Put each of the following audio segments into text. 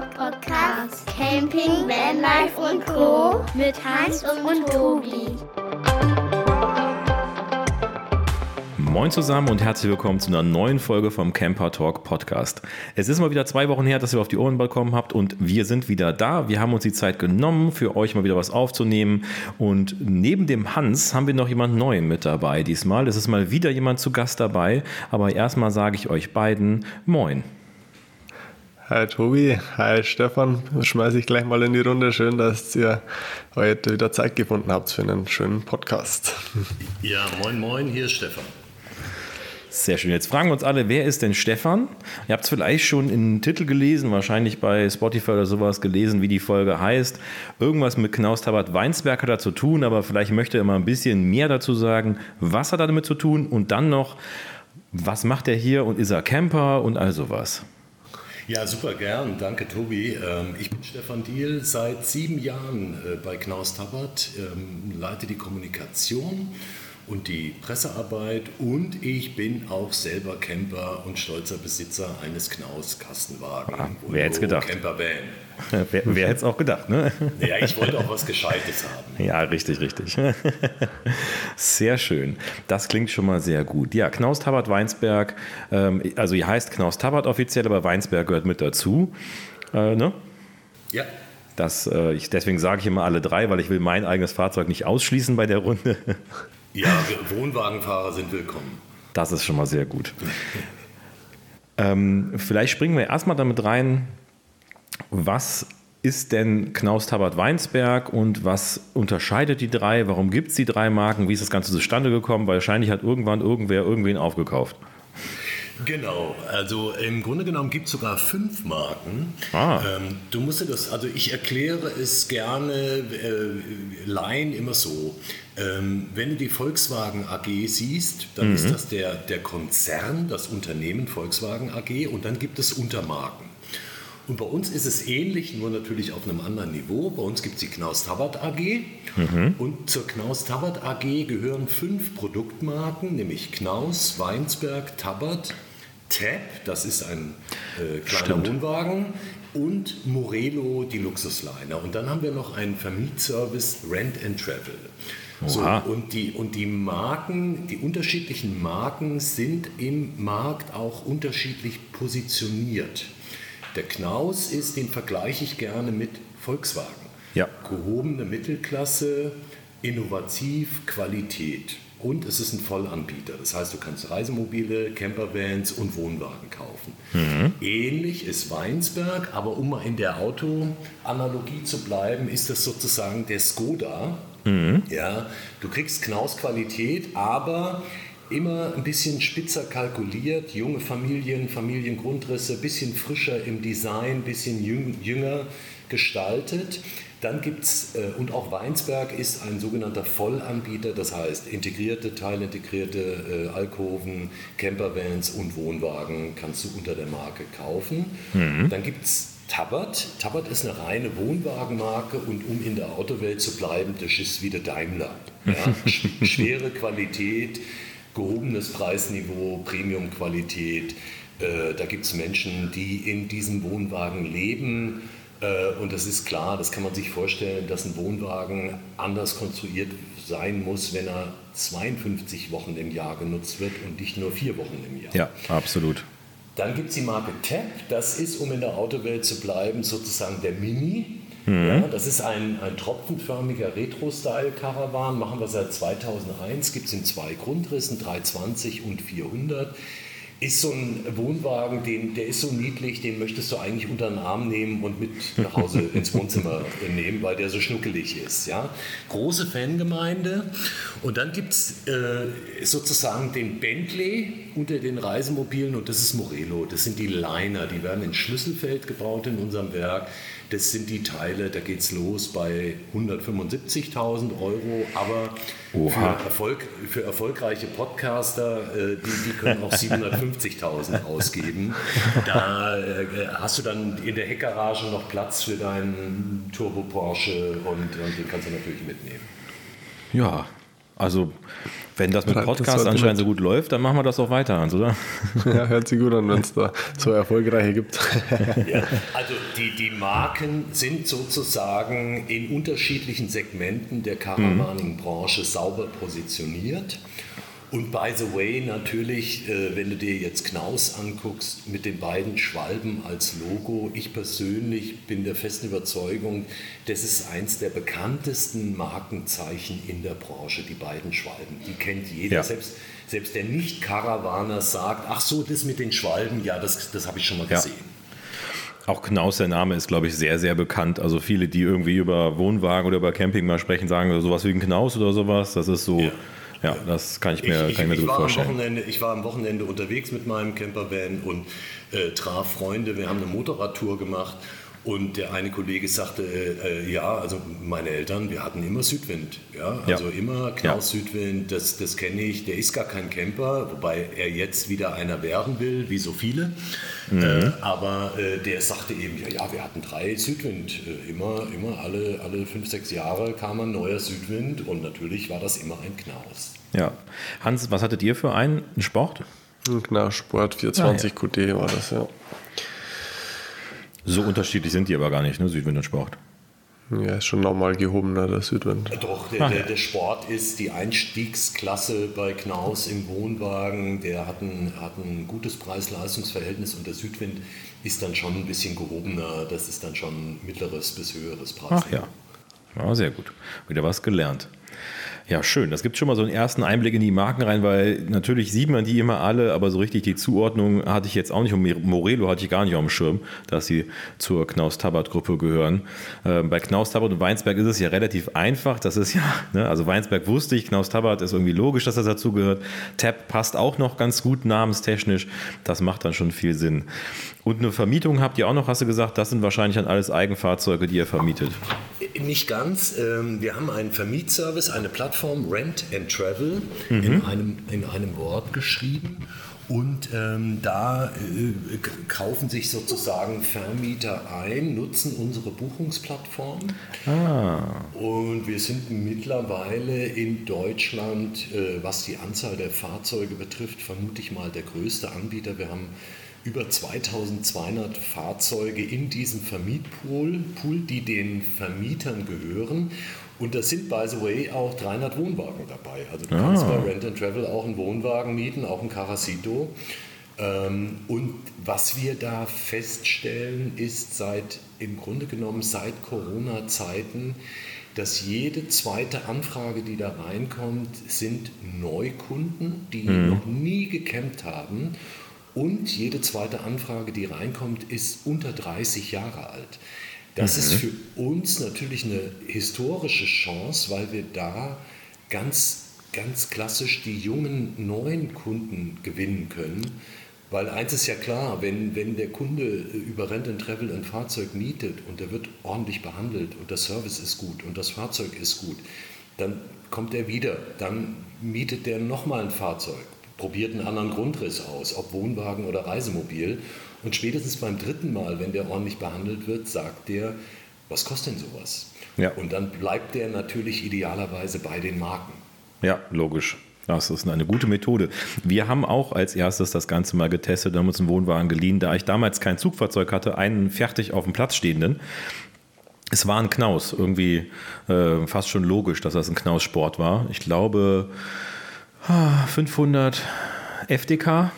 Podcast. Camping, Vanlife und Co. Mit Hans und Tobi. Moin zusammen und herzlich willkommen zu einer neuen Folge vom Camper Talk Podcast. Es ist mal wieder zwei Wochen her, dass ihr auf die Ohren bekommen habt und wir sind wieder da. Wir haben uns die Zeit genommen, für euch mal wieder was aufzunehmen. Und neben dem Hans haben wir noch jemand Neuen mit dabei diesmal. Es ist mal wieder jemand zu Gast dabei. Aber erstmal sage ich euch beiden Moin. Hi Tobi, hi Stefan. Schmeiße ich gleich mal in die Runde. Schön, dass ihr heute wieder Zeit gefunden habt für einen schönen Podcast. Ja, moin, moin, hier ist Stefan. Sehr schön. Jetzt fragen wir uns alle, wer ist denn Stefan? Ihr habt es vielleicht schon im Titel gelesen, wahrscheinlich bei Spotify oder sowas gelesen, wie die Folge heißt. Irgendwas mit Knaus Tabat Weinsberg hat er zu tun, aber vielleicht möchte er mal ein bisschen mehr dazu sagen. Was hat er damit zu tun? Und dann noch, was macht er hier und ist er Camper und all sowas? Ja, super gern. Danke, Tobi. Ähm, ich bin Stefan Diel, seit sieben Jahren äh, bei Knaus Tabat, ähm, leite die Kommunikation und die Pressearbeit und ich bin auch selber Camper und stolzer Besitzer eines Knaus Kastenwagen. Ah, wer hätte gedacht? Camper Van. Wer wer hätte es auch gedacht, ne? Ja, ich wollte auch was Gescheites haben. Ja, richtig, richtig. Sehr schön. Das klingt schon mal sehr gut. Ja, Knaus Tabat Weinsberg, ähm, also ihr heißt Knaus Tabat offiziell, aber Weinsberg gehört mit dazu. Äh, ne? Ja. Das, äh, ich, deswegen sage ich immer alle drei, weil ich will mein eigenes Fahrzeug nicht ausschließen bei der Runde. Ja, Wohnwagenfahrer sind willkommen. Das ist schon mal sehr gut. ähm, vielleicht springen wir erstmal damit rein, was ist denn Knaus Tabat Weinsberg und was unterscheidet die drei? Warum gibt es die drei Marken? Wie ist das Ganze zustande gekommen? Wahrscheinlich hat irgendwann irgendwer irgendwen aufgekauft. Genau, also im Grunde genommen gibt es sogar fünf Marken. Ah. Ähm, du musst dir das, also ich erkläre es gerne äh, Laien immer so. Ähm, wenn du die Volkswagen AG siehst, dann Mhm. ist das der, der Konzern, das Unternehmen Volkswagen AG und dann gibt es Untermarken. Und bei uns ist es ähnlich, nur natürlich auf einem anderen Niveau. Bei uns gibt es die Knaus Tabat AG. Und zur Knaus Tabat AG gehören fünf Produktmarken, nämlich Knaus, Weinsberg, Tabat, Tab, das ist ein äh, kleiner Stimmt. Wohnwagen, und Morelo, die Luxusliner. Und dann haben wir noch einen Vermietservice Rent and Travel. So, und, die, und die Marken, die unterschiedlichen Marken sind im Markt auch unterschiedlich positioniert. Der Knaus ist, den vergleiche ich gerne mit Volkswagen. Ja. Gehobene Mittelklasse, innovativ, Qualität. Und es ist ein Vollanbieter. Das heißt, du kannst Reisemobile, Campervans und Wohnwagen kaufen. Ähnlich ist Weinsberg, aber um mal in der Autoanalogie zu bleiben, ist das sozusagen der Skoda. Ja, du kriegst Knaus-Qualität, aber immer ein bisschen spitzer kalkuliert, junge Familien, Familiengrundrisse, bisschen frischer im Design, bisschen jüng, jünger gestaltet. Dann gibt es, äh, und auch Weinsberg ist ein sogenannter Vollanbieter, das heißt integrierte, teilintegrierte äh, Alkoven, Campervans und Wohnwagen kannst du unter der Marke kaufen. Dann gibt es Tabat. Tabat ist eine reine Wohnwagenmarke und um in der Autowelt zu bleiben, das ist wieder Daimler. Ja? Sch- Schwere Qualität, gehobenes Preisniveau, Premium-Qualität. Äh, da gibt es Menschen, die in diesem Wohnwagen leben. Äh, und das ist klar, das kann man sich vorstellen, dass ein Wohnwagen anders konstruiert sein muss, wenn er 52 Wochen im Jahr genutzt wird und nicht nur vier Wochen im Jahr. Ja, absolut. Dann gibt es die Marke Tab, das ist, um in der Autowelt zu bleiben, sozusagen der Mini. Ja, das ist ein, ein tropfenförmiger Retro-Style-Caravan, machen wir seit 2001, gibt es in zwei Grundrissen, 320 und 400. Ist so ein Wohnwagen, den, der ist so niedlich, den möchtest du eigentlich unter den Arm nehmen und mit nach Hause ins Wohnzimmer nehmen, weil der so schnuckelig ist. Ja? Große Fangemeinde. Und dann gibt es äh, sozusagen den Bentley unter den Reisemobilen und das ist Morelo. Das sind die Liner, die werden in Schlüsselfeld gebaut in unserem Werk. Das sind die Teile, da geht es los bei 175.000 Euro, aber für, Erfolg, für erfolgreiche Podcaster, äh, die, die können auch 750.000 ausgeben. Da äh, hast du dann in der Heckgarage noch Platz für deinen Turbo Porsche und, und den kannst du natürlich mitnehmen. Ja, Also, wenn das mit Podcast anscheinend so gut läuft, dann machen wir das auch weiter, Hans, oder? Ja, hört sich gut an, wenn es da so erfolgreiche gibt. Ja, also die, die Marken sind sozusagen in unterschiedlichen Segmenten der Caravaning-Branche sauber positioniert. Und by the way, natürlich, äh, wenn du dir jetzt Knaus anguckst, mit den beiden Schwalben als Logo, ich persönlich bin der festen Überzeugung, das ist eins der bekanntesten Markenzeichen in der Branche, die beiden Schwalben. Die kennt jeder, Ja. selbst, selbst der Nicht-Caravaner sagt, ach so, das mit den Schwalben, ja, das, das habe ich schon mal Ja. gesehen. Auch Knaus, der Name ist, glaube ich, sehr, sehr bekannt. Also viele, die irgendwie über Wohnwagen oder über Camping mal sprechen, sagen sowas wie ein Knaus oder sowas. Das ist so, ja, Ja. das kann ich mir, ich, kann ich mir ich, gut war am vorstellen. Wochenende, ich war am Wochenende unterwegs mit meinem Campervan und äh, traf Freunde. Wir haben eine Motorradtour gemacht und der eine Kollege sagte, äh, ja, also meine Eltern, wir hatten immer Südwind. Ja, Ja. also immer Knaus Südwind, das, das kenne ich. Der ist gar kein Camper, wobei er jetzt wieder einer werden will, wie so viele. Mhm. Äh, aber äh, der sagte eben, ja, ja, wir hatten drei Südwind. Äh, immer, immer alle, alle fünf, sechs Jahre kam ein neuer Südwind und natürlich war das immer ein Knaus. Ja. Hans, was hattet ihr für einen Sport? Genau, Sport 420 QD war das, ja. So unterschiedlich sind die aber gar nicht, ne? Südwind und Sport. Ja, ist schon nochmal gehobener, der Südwind. Doch, der, Ah, der, der Sport ist die Einstiegsklasse bei Knaus im Wohnwagen. Der hat ein, hat ein gutes Preis-Leistungs-Verhältnis und der Südwind ist dann schon ein bisschen gehobener. Das ist dann schon mittleres bis höheres Preis. Ach ja. Ja, sehr gut. Wieder was gelernt. Ja, schön. Das gibt schon mal so einen ersten Einblick in die Marken rein, weil natürlich sieht man die immer alle, aber so richtig die Zuordnung hatte ich jetzt auch nicht. Und Morelo hatte ich gar nicht auf dem Schirm, dass sie zur Knaus-Tabbert-Gruppe gehören. Ähm, bei Knaus-Tabbert und Weinsberg ist es ja relativ einfach. Das ist ja, ne, also Weinsberg wusste ich, Knaus-Tabbert ist irgendwie logisch, dass das dazugehört. Tab passt auch noch ganz gut namenstechnisch. Das macht dann schon viel Sinn. Und eine Vermietung habt ihr auch noch, hast du gesagt, das sind wahrscheinlich dann alles Eigenfahrzeuge, die ihr vermietet. Nicht ganz. Ähm, Wir haben einen Vermietservice, eine Plattform Rent and Travel in, einem, in einem Wort geschrieben. Und ähm, da äh, kaufen sich sozusagen Vermieter ein, nutzen unsere Buchungsplattform. Und wir sind mittlerweile in Deutschland, äh, was die Anzahl der Fahrzeuge betrifft, vermute ich mal der größte Anbieter. Wir haben über 2200 Fahrzeuge in diesem Vermietpool, Pool, die den Vermietern gehören. Und da sind, by the way, auch 300 Wohnwagen dabei. Also du kannst bei Rent and Travel auch einen Wohnwagen mieten, auch einen Caracito. Ähm, Und was wir da feststellen, ist seit, im Grunde genommen seit Corona-Zeiten, dass jede zweite Anfrage, die da reinkommt, sind Neukunden, die noch nie gecampt haben. Und jede zweite Anfrage, die reinkommt, ist unter 30 Jahre alt. Das ist für uns natürlich eine historische Chance, weil wir da ganz, ganz klassisch die jungen neuen Kunden gewinnen können. Weil eins ist ja klar, wenn, wenn der Kunde über Rent and Travel ein Fahrzeug mietet und der wird ordentlich behandelt und der Service ist gut und das Fahrzeug ist gut, dann kommt er wieder, dann mietet der nochmal ein Fahrzeug, probiert einen anderen Grundriss aus, ob Wohnwagen oder Reisemobil. Und spätestens beim dritten Mal, wenn der ordentlich behandelt wird, sagt der, was kostet denn sowas? Ja. Und dann bleibt der natürlich idealerweise bei den Marken. Ja, logisch. Das ist eine gute Methode. Wir haben auch als erstes das Ganze mal getestet, haben uns einen Wohnwagen geliehen, da ich damals kein Zugfahrzeug hatte, einen fertig auf dem Platz stehenden. Es war ein Knaus, irgendwie äh, fast schon logisch, dass das ein Knaus-Sport war. Ich glaube ah, 500 FDK,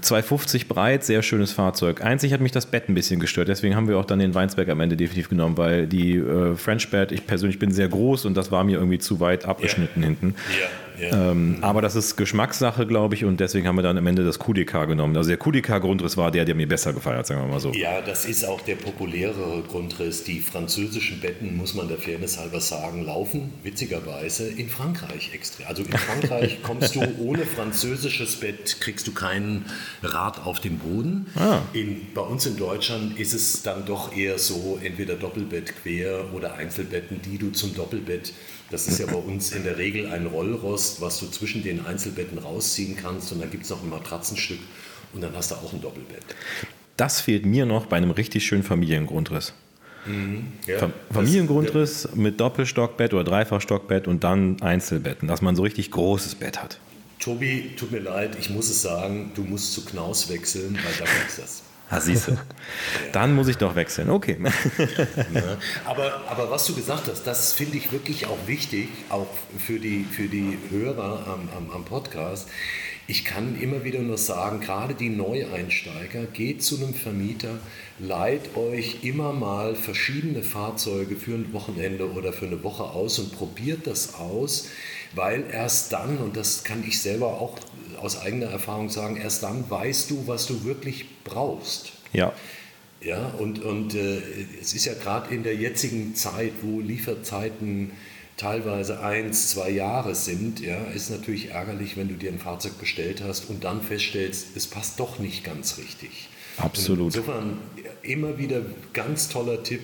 250 breit, sehr schönes Fahrzeug. Einzig hat mich das Bett ein bisschen gestört, deswegen haben wir auch dann den Weinsberg am Ende definitiv genommen, weil die äh, French Bed, ich persönlich bin sehr groß und das war mir irgendwie zu weit abgeschnitten hinten. Ja, ja. Ähm, aber das ist Geschmackssache, glaube ich, und deswegen haben wir dann am Ende das QDK genommen. Also der QDK-Grundriss war der, der mir besser gefallen hat, sagen wir mal so. Ja, das ist auch der populärere Grundriss. Die französischen Betten, muss man der Fairness halber sagen, laufen witzigerweise in Frankreich extra. Also in Frankreich kommst du ohne französisches Bett, kriegst du keinen Rad auf dem Boden. Ah. In, bei uns in Deutschland ist es dann doch eher so, entweder Doppelbett quer oder Einzelbetten, die du zum Doppelbett, das ist ja bei uns in der Regel ein Rollrost, was du zwischen den Einzelbetten rausziehen kannst und dann gibt es noch ein Matratzenstück und dann hast du auch ein Doppelbett. Das fehlt mir noch bei einem richtig schönen Familiengrundriss. Mhm. Ja, Familiengrundriss das, mit Doppelstockbett oder Dreifachstockbett und dann Einzelbetten, dass man so richtig großes Bett hat. Tobi, tut mir leid, ich muss es sagen, du musst zu Knaus wechseln, weil da gibt das. Ah, siehst du. Dann muss ich doch wechseln. Okay. Aber, aber was du gesagt hast, das finde ich wirklich auch wichtig, auch für die, für die Hörer am, am, am Podcast. Ich kann immer wieder nur sagen, gerade die Neueinsteiger, geht zu einem Vermieter, leiht euch immer mal verschiedene Fahrzeuge für ein Wochenende oder für eine Woche aus und probiert das aus, weil erst dann, und das kann ich selber auch aus eigener Erfahrung sagen, erst dann weißt du, was du wirklich brauchst. Ja. Ja, und, und äh, es ist ja gerade in der jetzigen Zeit, wo Lieferzeiten teilweise eins, zwei Jahre sind, ja, ist natürlich ärgerlich, wenn du dir ein Fahrzeug bestellt hast und dann feststellst, es passt doch nicht ganz richtig. Absolut. Und insofern immer wieder ganz toller Tipp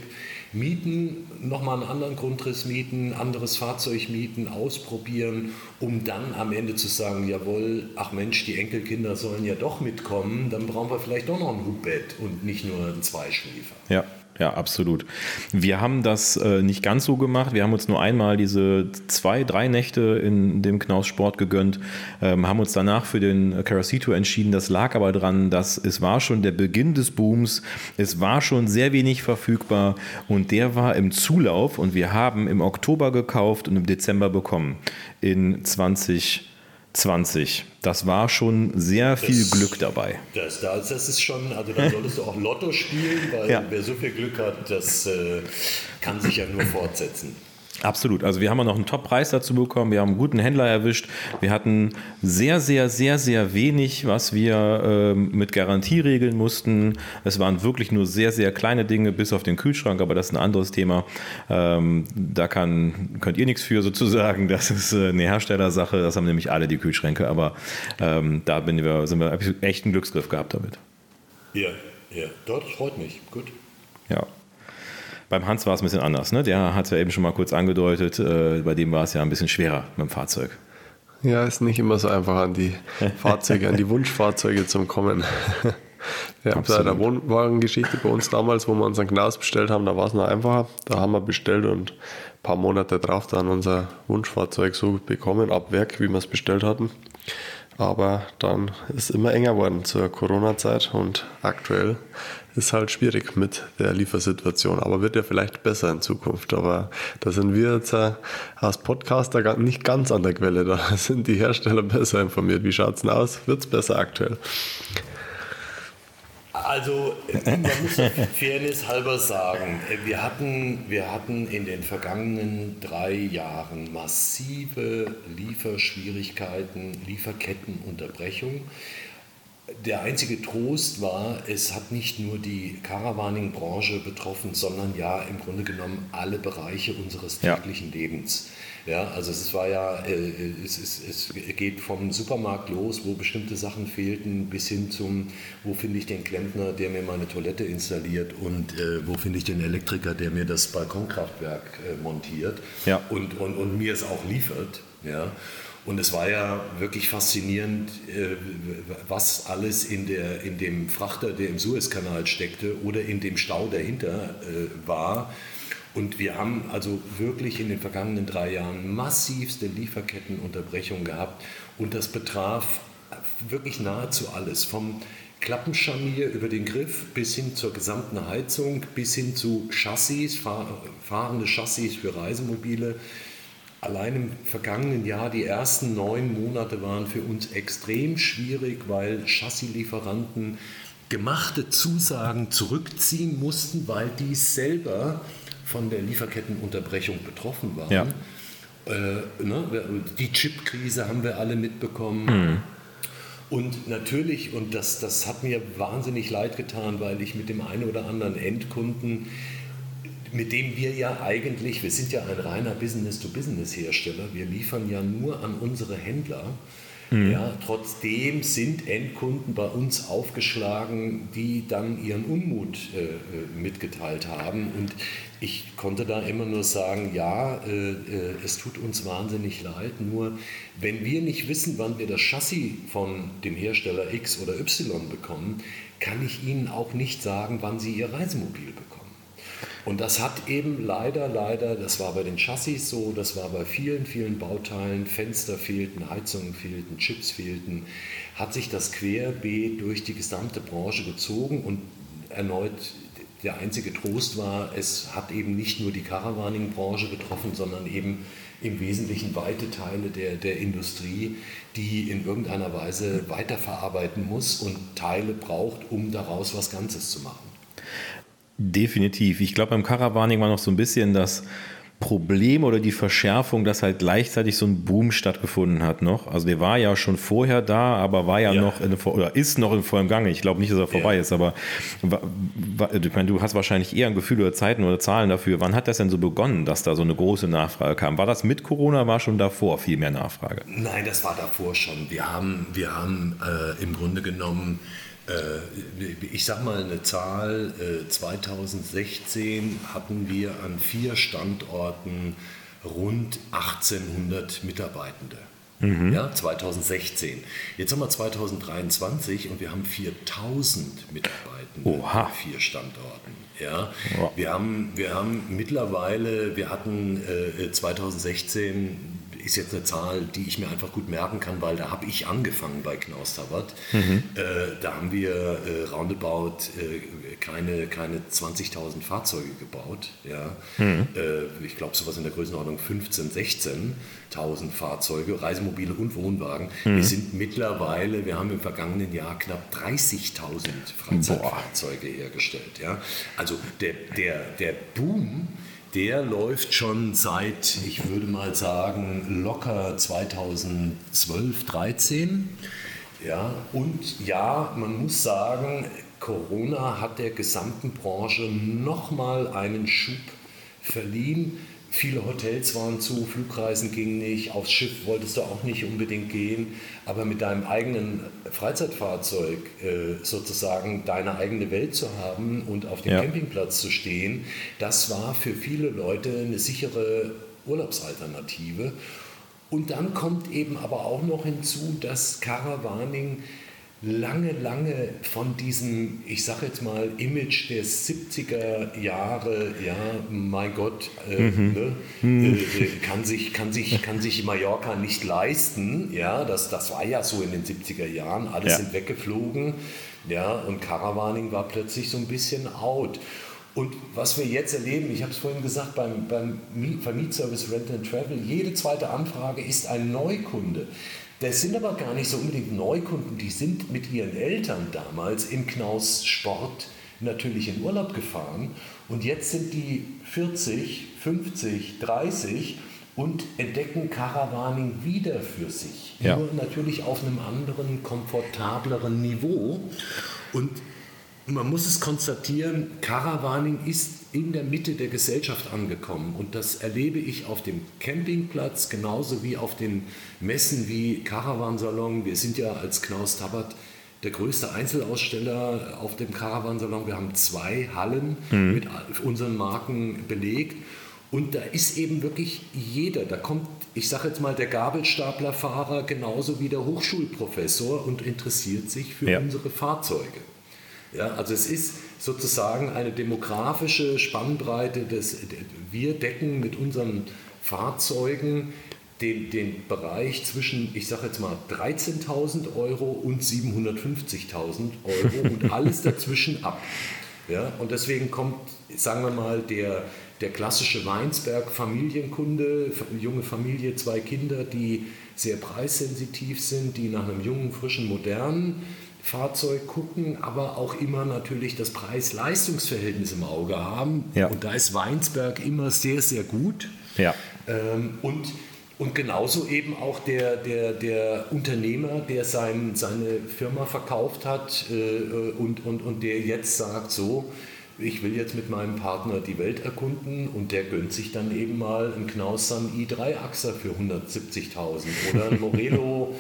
mieten, nochmal einen anderen Grundriss mieten, anderes Fahrzeug mieten, ausprobieren, um dann am Ende zu sagen, jawohl, ach Mensch, die Enkelkinder sollen ja doch mitkommen, dann brauchen wir vielleicht doch noch ein Hubbett und nicht nur einen Zweischläfer. Ja, ja, absolut. Wir haben das äh, nicht ganz so gemacht. Wir haben uns nur einmal diese zwei, drei Nächte in dem Knaus Sport gegönnt, ähm, haben uns danach für den Caracito entschieden. Das lag aber daran, dass es war schon der Beginn des Booms. Es war schon sehr wenig verfügbar und der war im Zulauf und wir haben im Oktober gekauft und im Dezember bekommen in 20 20. Das war schon sehr viel das, Glück dabei. Das, das, ist schon, also dann solltest du auch Lotto spielen, weil ja. wer so viel Glück hat, das äh, kann sich ja nur fortsetzen. Absolut. Also wir haben auch noch einen Top-Preis dazu bekommen. Wir haben einen guten Händler erwischt. Wir hatten sehr, sehr, sehr, sehr wenig, was wir ähm, mit Garantie regeln mussten. Es waren wirklich nur sehr, sehr kleine Dinge, bis auf den Kühlschrank, aber das ist ein anderes Thema. Ähm, da kann, könnt ihr nichts für sozusagen. Das ist äh, eine Herstellersache. Das haben nämlich alle die Kühlschränke. Aber ähm, da bin wir, sind wir echt einen Glücksgriff gehabt damit. Ja, ja, das freut mich. Gut. Ja. Beim Hans war es ein bisschen anders. Ne? Der hat es ja eben schon mal kurz angedeutet. Äh, bei dem war es ja ein bisschen schwerer mit dem Fahrzeug. Ja, ist nicht immer so einfach an die Fahrzeuge, an die Wunschfahrzeuge zum Kommen. Wir haben bei der Wohnwagengeschichte bei uns damals, wo wir unseren Gnaus bestellt haben, da war es noch einfacher. Da haben wir bestellt und ein paar Monate drauf dann unser Wunschfahrzeug so bekommen, ab Werk, wie wir es bestellt hatten. Aber dann ist es immer enger geworden zur Corona-Zeit und aktuell ist halt schwierig mit der Liefersituation, aber wird ja vielleicht besser in Zukunft. Aber da sind wir jetzt äh, als Podcaster nicht ganz an der Quelle. Da sind die Hersteller besser informiert. Wie schaut es denn aus? Wird es besser aktuell? Also man muss Fairness halber sagen, wir hatten, wir hatten in den vergangenen drei Jahren massive Lieferschwierigkeiten, Lieferkettenunterbrechung. Der einzige Trost war, es hat nicht nur die Caravaning-Branche betroffen, sondern ja im Grunde genommen alle Bereiche unseres täglichen ja. Lebens. Ja, also es war ja, äh, es, es, es geht vom Supermarkt los, wo bestimmte Sachen fehlten, bis hin zum, wo finde ich den Klempner, der mir meine Toilette installiert und äh, wo finde ich den Elektriker, der mir das Balkonkraftwerk äh, montiert ja. und, und, und mir es auch liefert. Ja. Und es war ja wirklich faszinierend, äh, was alles in, der, in dem Frachter, der im Suezkanal steckte oder in dem Stau dahinter äh, war. Und wir haben also wirklich in den vergangenen drei Jahren massivste Lieferkettenunterbrechungen gehabt. Und das betraf wirklich nahezu alles. Vom Klappenscharnier über den Griff bis hin zur gesamten Heizung, bis hin zu Chassis, fahrende Chassis für Reisemobile allein im vergangenen Jahr, die ersten neun Monate waren für uns extrem schwierig, weil Chassislieferanten gemachte Zusagen zurückziehen mussten, weil die selber von der Lieferkettenunterbrechung betroffen waren. Ja. Äh, ne, die Chipkrise haben wir alle mitbekommen. Mhm. Und natürlich, und das, das hat mir wahnsinnig leid getan, weil ich mit dem einen oder anderen Endkunden mit dem wir ja eigentlich, wir sind ja ein reiner Business-to-Business-Hersteller, wir liefern ja nur an unsere Händler. Mhm. Ja, trotzdem sind Endkunden bei uns aufgeschlagen, die dann ihren Unmut äh, äh, mitgeteilt haben. Und ich konnte da immer nur sagen, ja, äh, äh, es tut uns wahnsinnig leid, nur wenn wir nicht wissen, wann wir das Chassis von dem Hersteller X oder Y bekommen, kann ich Ihnen auch nicht sagen, wann Sie Ihr Reisemobil bekommen. Und das hat eben leider, leider, das war bei den Chassis so, das war bei vielen, vielen Bauteilen, Fenster fehlten, Heizungen fehlten, Chips fehlten, hat sich das querbeet durch die gesamte Branche gezogen und erneut der einzige Trost war, es hat eben nicht nur die Caravaning-Branche betroffen, sondern eben im Wesentlichen weite Teile der, der Industrie, die in irgendeiner Weise weiterverarbeiten muss und Teile braucht, um daraus was Ganzes zu machen. Definitiv. Ich glaube, beim Caravaning war noch so ein bisschen das Problem oder die Verschärfung, dass halt gleichzeitig so ein Boom stattgefunden hat noch. Also der war ja schon vorher da, aber war ja, ja. noch in, oder ist noch in vollem Gange. Ich glaube nicht, dass er vorbei ja. ist, aber ich meine, du hast wahrscheinlich eher ein Gefühl oder Zeiten oder Zahlen dafür. Wann hat das denn so begonnen, dass da so eine große Nachfrage kam? War das mit Corona, war schon davor viel mehr Nachfrage? Nein, das war davor schon. Wir haben, wir haben äh, im Grunde genommen ich sage mal eine Zahl, 2016 äh, hatten wir an vier Standorten rund 1800 Mitarbeitende. Mhm. Ja, 2016. Jetzt haben wir 2023 und wir haben 4000 Mitarbeitende Oha. an vier Standorten. Ja, wow. wir, haben, wir haben mittlerweile, wir hatten äh, 2016 ist jetzt eine Zahl, die ich mir einfach gut merken kann, weil da habe ich angefangen bei Knaus Tabat. Mhm. Äh, da haben wir äh, roundabout äh, keine, keine 20.000 Fahrzeuge gebaut. Ja? Mhm. Äh, ich glaube, sowas in der Größenordnung 15.000, 16.000 Fahrzeuge, Reisemobile und Wohnwagen. Mhm. Wir sind mittlerweile, wir haben im vergangenen Jahr knapp 30.000 Freizeitfahrzeuge hergestellt. Ja? Also der, der, der Boom der läuft schon seit, ich würde mal sagen, locker 2012, 13. Ja, und ja, man muss sagen, Corona hat der gesamten Branche nochmal einen Schub verliehen. Viele Hotels waren zu, Flugreisen gingen nicht, aufs Schiff wolltest du auch nicht unbedingt gehen, aber mit deinem eigenen Freizeitfahrzeug äh, sozusagen deine eigene Welt zu haben und auf dem ja. Campingplatz zu stehen, das war für viele Leute eine sichere Urlaubsalternative. Und dann kommt eben aber auch noch hinzu, dass Caravaning lange, lange von diesem, ich sage jetzt mal, Image der 70er Jahre, ja, mein Gott, äh, mhm. ne, mhm. Äh, kann, sich, kann, sich, kann sich Mallorca nicht leisten, ja, das, das war ja so in den 70er Jahren, alle ja. sind weggeflogen, ja, und Caravaning war plötzlich so ein bisschen out. Und was wir jetzt erleben, ich habe es vorhin gesagt, beim, beim Vermietservice Rent and Travel, jede zweite Anfrage ist ein Neukunde. Das sind aber gar nicht so unbedingt Neukunden, die sind mit ihren Eltern damals im Knaus Sport natürlich in Urlaub gefahren und jetzt sind die 40, 50, 30 und entdecken Caravaning wieder für sich. Ja. Nur natürlich auf einem anderen, komfortableren Niveau. Und man muss es konstatieren, Caravaning ist in der Mitte der Gesellschaft angekommen. Und das erlebe ich auf dem Campingplatz genauso wie auf den Messen wie Caravansalon. Wir sind ja als Knaus Tabat der größte Einzelaussteller auf dem Caravansalon. Wir haben zwei Hallen mhm. mit unseren Marken belegt. Und da ist eben wirklich jeder, da kommt, ich sage jetzt mal, der Gabelstaplerfahrer genauso wie der Hochschulprofessor und interessiert sich für ja. unsere Fahrzeuge. Ja, also es ist sozusagen eine demografische Spannbreite. Des, wir decken mit unseren Fahrzeugen den, den Bereich zwischen, ich sage jetzt mal, 13.000 Euro und 750.000 Euro und alles dazwischen ab. Ja, und deswegen kommt, sagen wir mal, der, der klassische Weinsberg-Familienkunde, junge Familie, zwei Kinder, die sehr preissensitiv sind, die nach einem jungen, frischen, modernen Fahrzeug gucken, aber auch immer natürlich das Preis-Leistungs-Verhältnis im Auge haben. Ja. Und da ist Weinsberg immer sehr, sehr gut. Ja. Ähm, und, und genauso eben auch der, der, der Unternehmer, der sein, seine Firma verkauft hat äh, und, und, und der jetzt sagt, so, ich will jetzt mit meinem Partner die Welt erkunden und der gönnt sich dann eben mal einen Knausam i3-Achser für 170.000 oder ein Morelo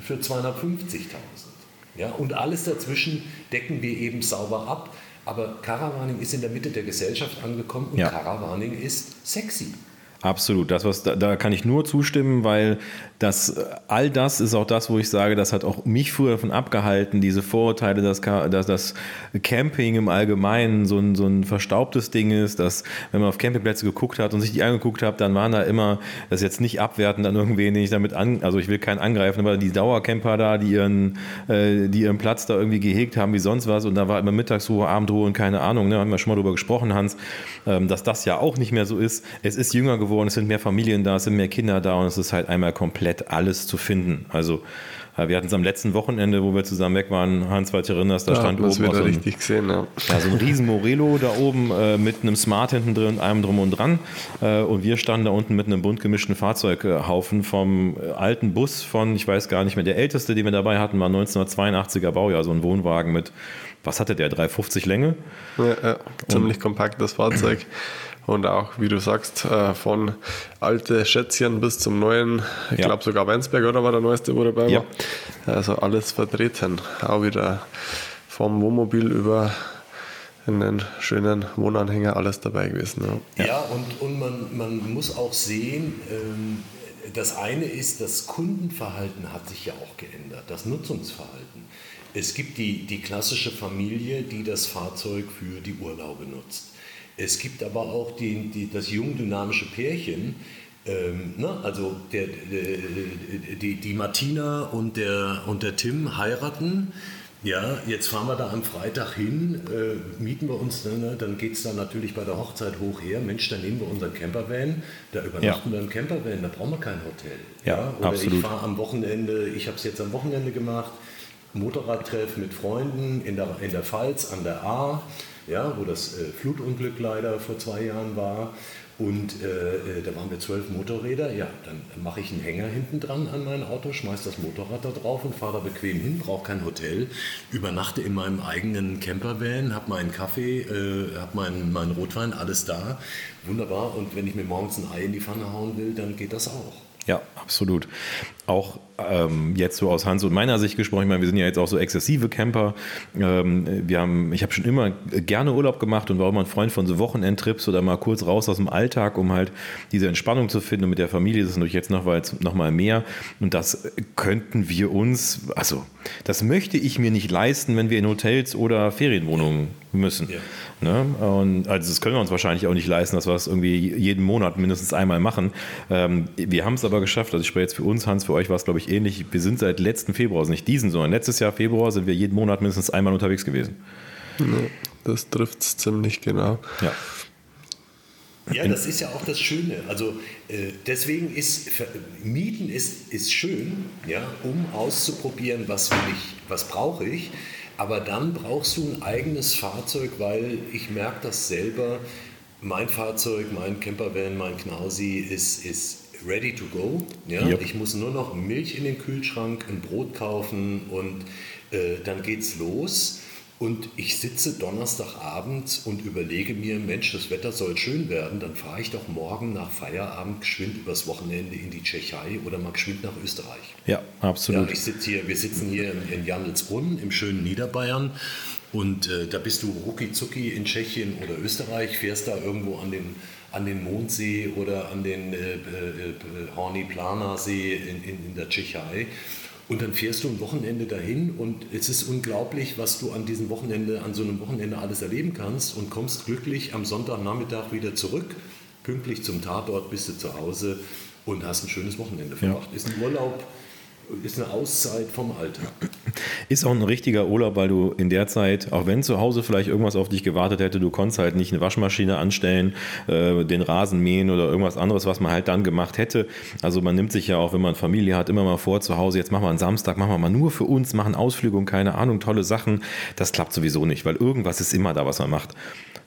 für 250.000. Ja, und alles dazwischen decken wir eben sauber ab. Aber Caravaning ist in der Mitte der Gesellschaft angekommen und ja. Caravaning ist sexy. Absolut. Das, was da, da, kann ich nur zustimmen, weil das, all das ist auch das, wo ich sage, das hat auch mich früher davon abgehalten, diese Vorurteile, dass, dass das Camping im Allgemeinen so ein, so ein verstaubtes Ding ist, dass wenn man auf Campingplätze geguckt hat und sich die angeguckt hat, dann waren da immer, das ist jetzt nicht abwertend an irgendwen, den ich damit an, also ich will keinen angreifen, aber die Dauercamper da, die ihren, äh, die ihren Platz da irgendwie gehegt haben wie sonst was und da war immer Mittagsruhe, Abendruhe und keine Ahnung, ne, haben wir schon mal drüber gesprochen, Hans, ähm, dass das ja auch nicht mehr so ist. Es ist jünger geworden, es sind mehr Familien da, es sind mehr Kinder da und es ist halt einmal komplett alles zu finden. Also äh, wir hatten es am letzten Wochenende, wo wir zusammen weg waren, Hans, weil du erinnerst, da ja, stand oben so ein, richtig gesehen, ja. ja. so ein riesen Morelo da oben äh, mit einem Smart hinten drin und allem drum und dran. Äh, und wir standen da unten mit einem bunt gemischten Fahrzeughaufen vom äh, alten Bus von, ich weiß gar nicht mehr, der älteste, den wir dabei hatten, war 1982er Baujahr, so ein Wohnwagen mit, was hatte der, 350 Länge? Ja, ja ziemlich kompaktes Fahrzeug. Und auch, wie du sagst, äh, von alte Schätzchen bis zum neuen, ich ja. glaube sogar Weinsberg oder war der neueste, wo dabei ja. war. Also alles vertreten. Auch wieder vom Wohnmobil über einen schönen Wohnanhänger, alles dabei gewesen. Ja, ja und, und man, man muss auch sehen, ähm, das eine ist, das Kundenverhalten hat sich ja auch geändert, das Nutzungsverhalten. Es gibt die, die klassische Familie, die das Fahrzeug für die Urlaube nutzt. Es gibt aber auch die, die, das jung dynamische Pärchen, ähm, ne? also der, der, die, die Martina und der, und der Tim heiraten. Ja, jetzt fahren wir da am Freitag hin, äh, mieten wir uns, ne, dann geht es dann natürlich bei der Hochzeit hoch her. Mensch, dann nehmen wir unseren Campervan, da übernachten ja. wir im Campervan, da brauchen wir kein Hotel. Ja, ja? Oder absolut. ich fahre am Wochenende, ich habe es jetzt am Wochenende gemacht, Motorradtreff mit Freunden in der, in der Pfalz an der A ja, wo das äh, Flutunglück leider vor zwei Jahren war. Und äh, äh da waren wir zwölf Motorräder. Ja, dann mache ich einen Hänger hinten dran an mein Auto, schmeiße das Motorrad da drauf und fahre da bequem hin, brauche kein Hotel, übernachte in meinem eigenen Campervan, habe meinen Kaffee, äh, habe meinen, meinen Rotwein, alles da. Wunderbar. Und wenn ich mir morgens ein Ei in die Pfanne hauen will, dann geht das auch. Ja, absolut. Auch ähm, jetzt so aus Hans und meiner Sicht gesprochen, ich meine, wir sind ja jetzt auch so exzessive Camper. Ähm, wir haben, ich habe schon immer gerne Urlaub gemacht und war immer ein Freund von so Wochenendtrips oder mal kurz raus aus dem Alltag, um halt diese Entspannung zu finden. Und mit der Familie das ist natürlich jetzt noch, noch mal mehr. Und das könnten wir uns, also das möchte ich mir nicht leisten, wenn wir in Hotels oder Ferienwohnungen müssen. Ja. Ne? Und also das können wir uns wahrscheinlich auch nicht leisten, dass wir es irgendwie jeden Monat mindestens einmal machen. Ähm, wir haben es aber geschafft. Also ich spreche jetzt für uns, Hans, für euch war es, glaube ich, ähnlich. Wir sind seit letzten Februar, also nicht diesen, sondern letztes Jahr Februar sind wir jeden Monat mindestens einmal unterwegs gewesen. Das trifft es ziemlich genau. Ja. Ja, das ist ja auch das Schöne. Also äh, deswegen ist Mieten ist, ist schön, ja, um auszuprobieren, was will ich, was brauche ich. Aber dann brauchst du ein eigenes Fahrzeug, weil ich merke das selber. Mein Fahrzeug, mein Campervan, mein Knausi ist, ist ready to go. Ja? Yep. Ich muss nur noch Milch in den Kühlschrank, ein Brot kaufen und äh, dann geht's los. Und ich sitze Donnerstagabends und überlege mir, Mensch, das Wetter soll schön werden, dann fahre ich doch morgen nach Feierabend geschwind übers Wochenende in die Tschechei oder mal geschwind nach Österreich. Ja, absolut. Ja, ich sitze hier, wir sitzen hier in, in Jandelsbrunn im schönen Niederbayern und äh, da bist du rucki zucki in Tschechien oder Österreich, fährst da irgendwo an den an den Mondsee oder an den äh, äh, Horny Plana See in, in, in der Tschechei. Und dann fährst du ein Wochenende dahin und es ist unglaublich, was du an diesem Wochenende, an so einem Wochenende alles erleben kannst und kommst glücklich am Sonntagnachmittag wieder zurück, pünktlich zum Tatort, bist du zu Hause und hast ein schönes Wochenende verbracht. Ja. Ist ein Urlaub, ist eine Auszeit vom Alltag. Ist auch ein richtiger Urlaub, weil du in der Zeit, auch wenn zu Hause vielleicht irgendwas auf dich gewartet hätte, du konntest halt nicht eine Waschmaschine anstellen, äh, den Rasen mähen oder irgendwas anderes, was man halt dann gemacht hätte. Also man nimmt sich ja auch, wenn man Familie hat, immer mal vor zu Hause, jetzt machen wir einen Samstag, machen wir mal nur für uns, machen Ausflüge und keine Ahnung, tolle Sachen. Das klappt sowieso nicht, weil irgendwas ist immer da, was man macht.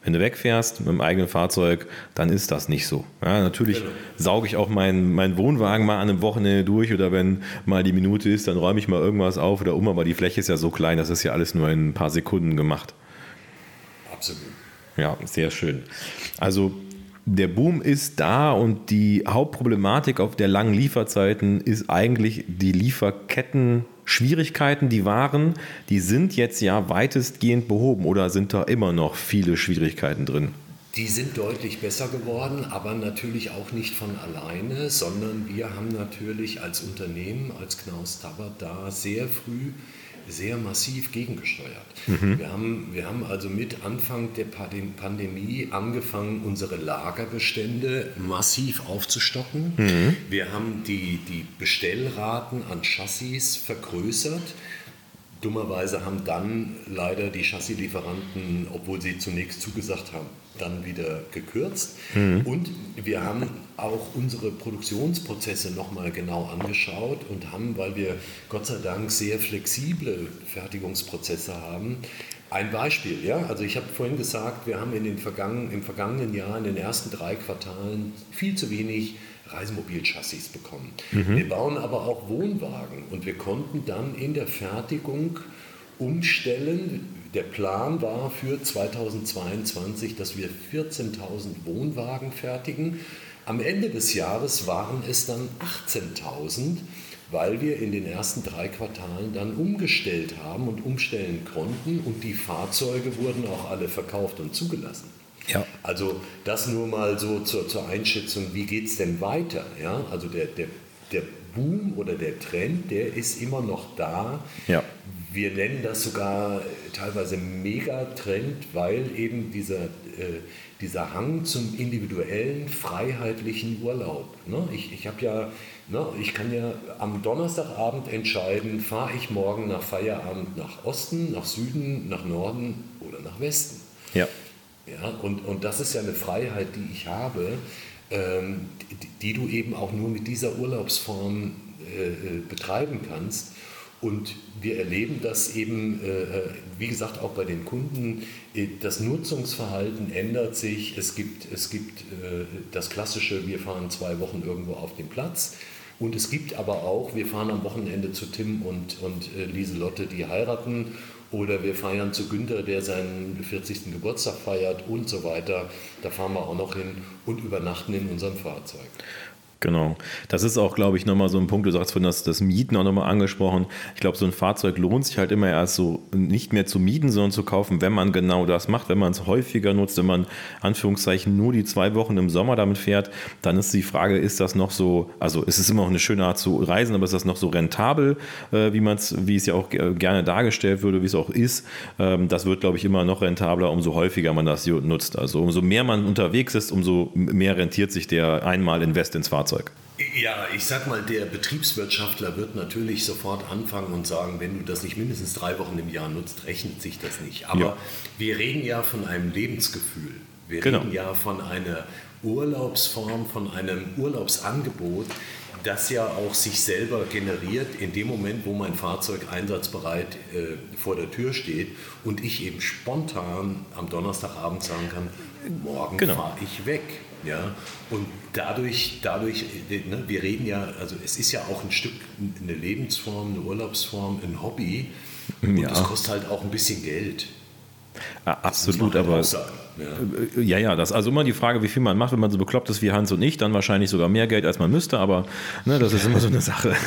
Wenn du wegfährst mit dem eigenen Fahrzeug, dann ist das nicht so. Ja, natürlich genau. sauge ich auch meinen mein Wohnwagen mal an einem Wochenende durch oder wenn mal die Minute ist, dann räume ich mal irgendwas auf oder um, aber die Fläche ist ja so klein, das ist ja alles nur in ein paar Sekunden gemacht. Absolut. Ja, sehr schön. Also der Boom ist da und die Hauptproblematik auf der langen Lieferzeiten ist eigentlich die Lieferketten Schwierigkeiten, die waren, die sind jetzt ja weitestgehend behoben oder sind da immer noch viele Schwierigkeiten drin? Die sind deutlich besser geworden, aber natürlich auch nicht von alleine, sondern wir haben natürlich als Unternehmen, als Knaus Tabbert da sehr früh sehr massiv gegengesteuert. Mhm. Wir, haben, wir haben also mit Anfang der Pandemie angefangen, unsere Lagerbestände massiv aufzustocken. Mhm. Wir haben die, die Bestellraten an Chassis vergrößert. Dummerweise haben dann leider die Chassislieferanten, obwohl sie zunächst zugesagt haben, dann wieder gekürzt. Mhm. Und wir haben auch unsere Produktionsprozesse nochmal genau angeschaut und haben, weil wir Gott sei Dank sehr flexible Fertigungsprozesse haben, ein Beispiel, ja, also ich habe vorhin gesagt, wir haben in den vergangenen, im vergangenen Jahr, in den ersten drei Quartalen viel zu wenig Reisemobilchassis bekommen. Mhm. Wir bauen aber auch Wohnwagen und wir konnten dann in der Fertigung umstellen. Der Plan war für 2022, dass wir 14.000 Wohnwagen fertigen. Am Ende des Jahres waren es dann 18.000, weil wir in den ersten drei Quartalen dann umgestellt haben und umstellen konnten und die Fahrzeuge wurden auch alle verkauft und zugelassen. Ja. Also das nur mal so zur, zur Einschätzung, wie geht es denn weiter? Ja? Also der, der, der Boom oder der Trend, der ist immer noch da. Ja. Wir nennen das sogar teilweise Megatrend, weil eben dieser, äh, dieser Hang zum individuellen, freiheitlichen Urlaub. Ne? Ich, ich ja, ne, ich kann ja am Donnerstagabend entscheiden, fahre ich morgen nach Feierabend nach Osten, nach Süden, nach Norden oder nach Westen. Ja. Ja, und, und das ist ja eine Freiheit, die ich habe, ähm, die, die, du eben auch nur mit dieser Urlaubsform äh, äh, betreiben kannst. Und wir erleben das eben, äh, wie gesagt, auch bei den Kunden. Äh, das Nutzungsverhalten ändert sich. Es gibt, es gibt das klassische, wir fahren zwei Wochen irgendwo auf den Platz. Und es gibt aber auch, wir fahren am Wochenende zu Tim und, und Lieselotte, die heiraten oder wir feiern zu Günther, der seinen 40. Geburtstag feiert und so weiter. Da fahren wir auch noch hin und übernachten in unserem Fahrzeug. Genau. Das ist auch, glaube ich, nochmal so ein Punkt, du sagst von das, das Mieten auch nochmal angesprochen. Ich glaube, so ein Fahrzeug lohnt sich halt immer erst so nicht mehr zu mieten, sondern zu kaufen, wenn man genau das macht, wenn man es häufiger nutzt, wenn man Anführungszeichen nur die zwei Wochen im Sommer damit fährt, dann ist die Frage, ist das noch so, also es ist immer auch eine schöne Art zu reisen, aber ist das noch so rentabel, äh, wie man es, wie es ja auch gerne dargestellt würde, wie es auch ist. Ähm, das wird, glaube ich, immer noch rentabler, umso häufiger man das nutzt. Also umso mehr man unterwegs ist, umso mehr rentiert sich der einmal Invest ins Fahrzeug. Fahrzeug. Ja, ich sag mal, der Betriebswirtschaftler wird natürlich sofort anfangen und sagen, wenn du das nicht mindestens drei Wochen im Jahr nutzt, rechnet sich das nicht. Aber ja. wir reden ja von einem Lebensgefühl. Wir genau. reden ja von einer Urlaubsform, von einem Urlaubsangebot, das ja auch sich selber generiert in dem Moment, wo mein Fahrzeug einsatzbereit äh, vor der Tür steht und ich eben spontan am Donnerstagabend sagen kann, morgen genau. fahre ich weg. Ja? Und dadurch, dadurch ne, wir reden ja, also es ist ja auch ein Stück eine Lebensform, eine Urlaubsform, ein Hobby. Und ja. das kostet halt auch ein bisschen Geld. Ja, absolut, aber. Ja. Äh, ja, ja, das ist also immer die Frage, wie viel man macht, wenn man so bekloppt ist wie Hans und ich, dann wahrscheinlich sogar mehr Geld, als man müsste, aber ne, das ist immer so eine Sache.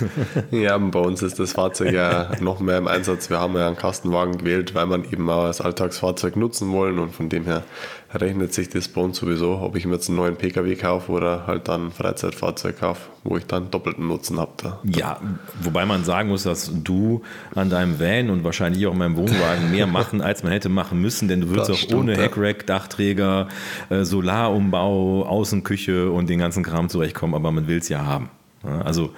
Ja, bei uns ist das Fahrzeug ja noch mehr im Einsatz. Wir haben ja einen Kastenwagen gewählt, weil man eben auch als Alltagsfahrzeug nutzen wollen und von dem her rechnet sich das bei uns sowieso, ob ich mir jetzt einen neuen Pkw kaufe oder halt dann ein Freizeitfahrzeug kaufe, wo ich dann doppelten Nutzen habe. Da. Ja, wobei man sagen muss, dass du an deinem Van und wahrscheinlich auch in meinem Wohnwagen mehr machen, als man hätte machen müssen, denn du würdest auch stimmt, ohne Hackrack, Dachträger, äh, Solarumbau, Außenküche und den ganzen Kram zurechtkommen, aber man will es ja haben. Also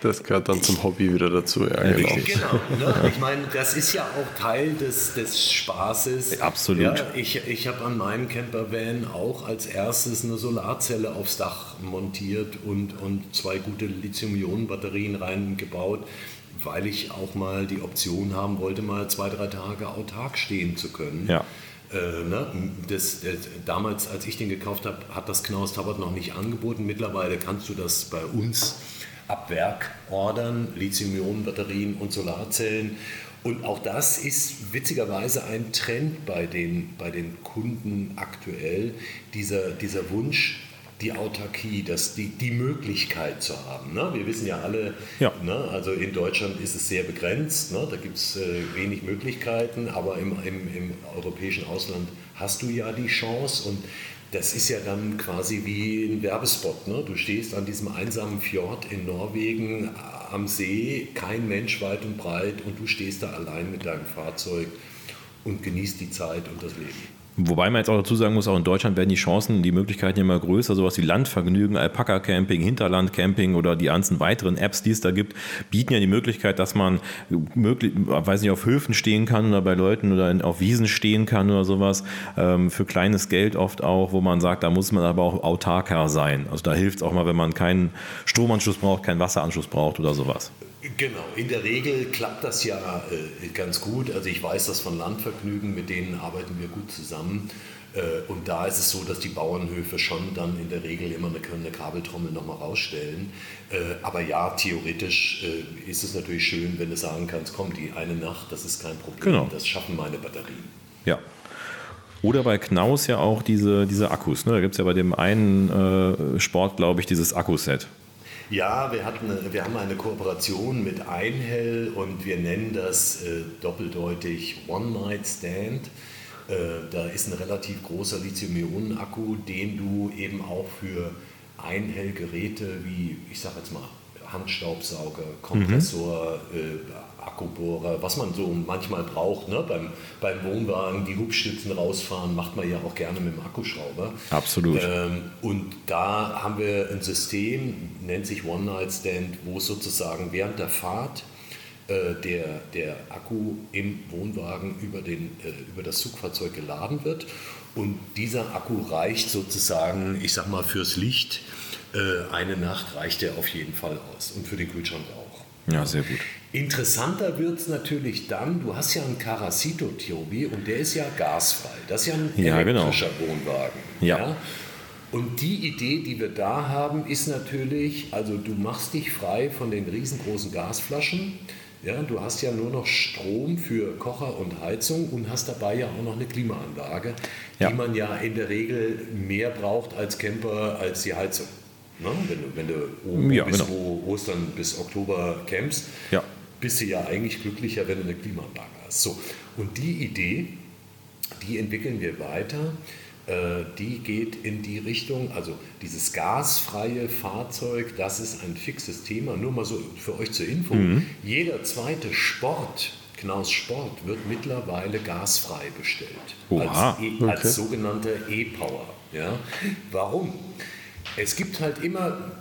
das gehört dann zum Hobby wieder dazu. Ja, genau. genau ne? Ich meine, das ist ja auch Teil des, des Spaßes. Absolut. Ja, ich ich habe an meinem Campervan auch als erstes eine Solarzelle aufs Dach montiert und, und zwei gute Lithium-Ionen-Batterien reingebaut, weil ich auch mal die Option haben wollte, mal zwei, drei Tage autark stehen zu können. Ja. Äh, ne? das, das, damals, als ich den gekauft habe, hat das Knaus Tabbert noch nicht angeboten. Mittlerweile kannst du das bei uns ab Werk ordern, Lithium-Ionen-Batterien und Solarzellen. Und auch das ist witzigerweise ein Trend bei den, bei den Kunden aktuell, dieser, dieser Wunsch, die Autarkie, das, die, die Möglichkeit zu haben. Ne? Wir wissen ja alle, ja. Ne? also in Deutschland ist es sehr begrenzt, ne? da gibt es äh, wenig Möglichkeiten, aber im, im, im europäischen Ausland hast du ja die Chance und das ist ja dann quasi wie ein Werbespot. Ne? Du stehst an diesem einsamen Fjord in Norwegen äh, am See, kein Mensch weit und breit und du stehst da allein mit deinem Fahrzeug und genießt die Zeit und das Leben. Wobei man jetzt auch dazu sagen muss, auch in Deutschland werden die Chancen, die Möglichkeiten immer größer. Sowas wie Landvergnügen, Alpaka-Camping, Hinterland-Camping oder die ganzen weiteren Apps, die es da gibt, bieten ja die Möglichkeit, dass man möglich, weiß nicht, auf Höfen stehen kann oder bei Leuten oder auf Wiesen stehen kann oder sowas. Ähm, für kleines Geld oft auch, wo man sagt, da muss man aber auch autarker sein. Also da hilft es auch mal, wenn man keinen Stromanschluss braucht, keinen Wasseranschluss braucht oder sowas. Genau, in der Regel klappt das ja äh, ganz gut. Also ich weiß das von Landvergnügen, mit denen arbeiten wir gut zusammen. Äh, und da ist es so, dass die Bauernhöfe schon dann in der Regel immer eine, eine Kabeltrommel nochmal rausstellen. Äh, aber ja, theoretisch äh, ist es natürlich schön, wenn du sagen kannst, komm, die eine Nacht, das ist kein Problem, genau. das schaffen meine Batterien. Ja. Oder bei Knaus ja auch diese, diese Akkus. Ne? Da gibt es ja bei dem einen äh, Sport, glaube ich, dieses Akkuset. Ja, wir, hatten, wir haben eine Kooperation mit Einhell und wir nennen das äh, doppeldeutig One Night Stand. Äh, da ist ein relativ großer Lithium-Ionen-Akku, den du eben auch für Einhell-Geräte wie, ich sage jetzt mal, Handstaubsauger, Kompressor, mhm. äh, Akkubohrer, was man so manchmal braucht. Ne? Beim, beim Wohnwagen die Hubstützen rausfahren, macht man ja auch gerne mit dem Akkuschrauber. Absolut. Ähm, und da haben wir ein System, nennt sich One Night Stand, wo sozusagen während der Fahrt äh, der, der Akku im Wohnwagen über, den, äh, über das Zugfahrzeug geladen wird. Und dieser Akku reicht sozusagen, ich sag mal, fürs Licht äh, eine Nacht reicht der auf jeden Fall aus und für den Kühlschrank auch. Ja, sehr gut. Interessanter wird es natürlich dann, du hast ja einen Caracito, Tobi, und der ist ja gasfrei. Das ist ja ein ja, genau. elektrischer genau. Wohnwagen. Ja. ja. Und die Idee, die wir da haben, ist natürlich, also du machst dich frei von den riesengroßen Gasflaschen. Ja, du hast ja nur noch Strom für Kocher und Heizung und hast dabei ja auch noch eine Klimaanlage, ja. die man ja in der Regel mehr braucht als Camper als die Heizung. Ne? Wenn, du, wenn du oben ja, bis genau. Ostern bis Oktober campst, ja. Bist du ja eigentlich glücklicher, wenn du eine Klimaanlage hast. So. Und die Idee, die entwickeln wir weiter. Äh, die geht in die Richtung, also dieses gasfreie Fahrzeug, das ist ein fixes Thema. Nur mal so für euch zur Info. Mhm. Jeder zweite Sport, Knaus Sport, wird mittlerweile gasfrei bestellt. Oha. Als, e, okay. als sogenannte E-Power. Ja? Warum? Es gibt halt immer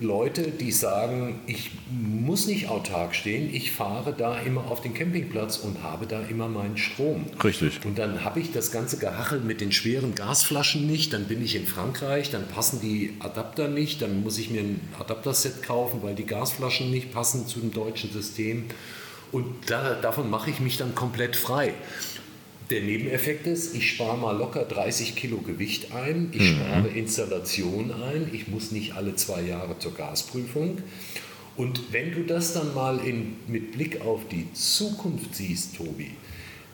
Leute, die sagen, ich muss nicht autark stehen, ich fahre da immer auf den Campingplatz und habe da immer meinen Strom. Richtig. Und dann habe ich das ganze Gehachel mit den schweren Gasflaschen nicht, dann bin ich in Frankreich, dann passen die Adapter nicht, dann muss ich mir ein Adapterset kaufen, weil die Gasflaschen nicht passen zu dem deutschen System. Und da, davon mache ich mich dann komplett frei. Der Nebeneffekt ist, ich spare mal locker 30 Kilo Gewicht ein, ich mhm. spare Installation ein, ich muss nicht alle zwei Jahre zur Gasprüfung. Und wenn du das dann mal in, mit Blick auf die Zukunft siehst, Tobi,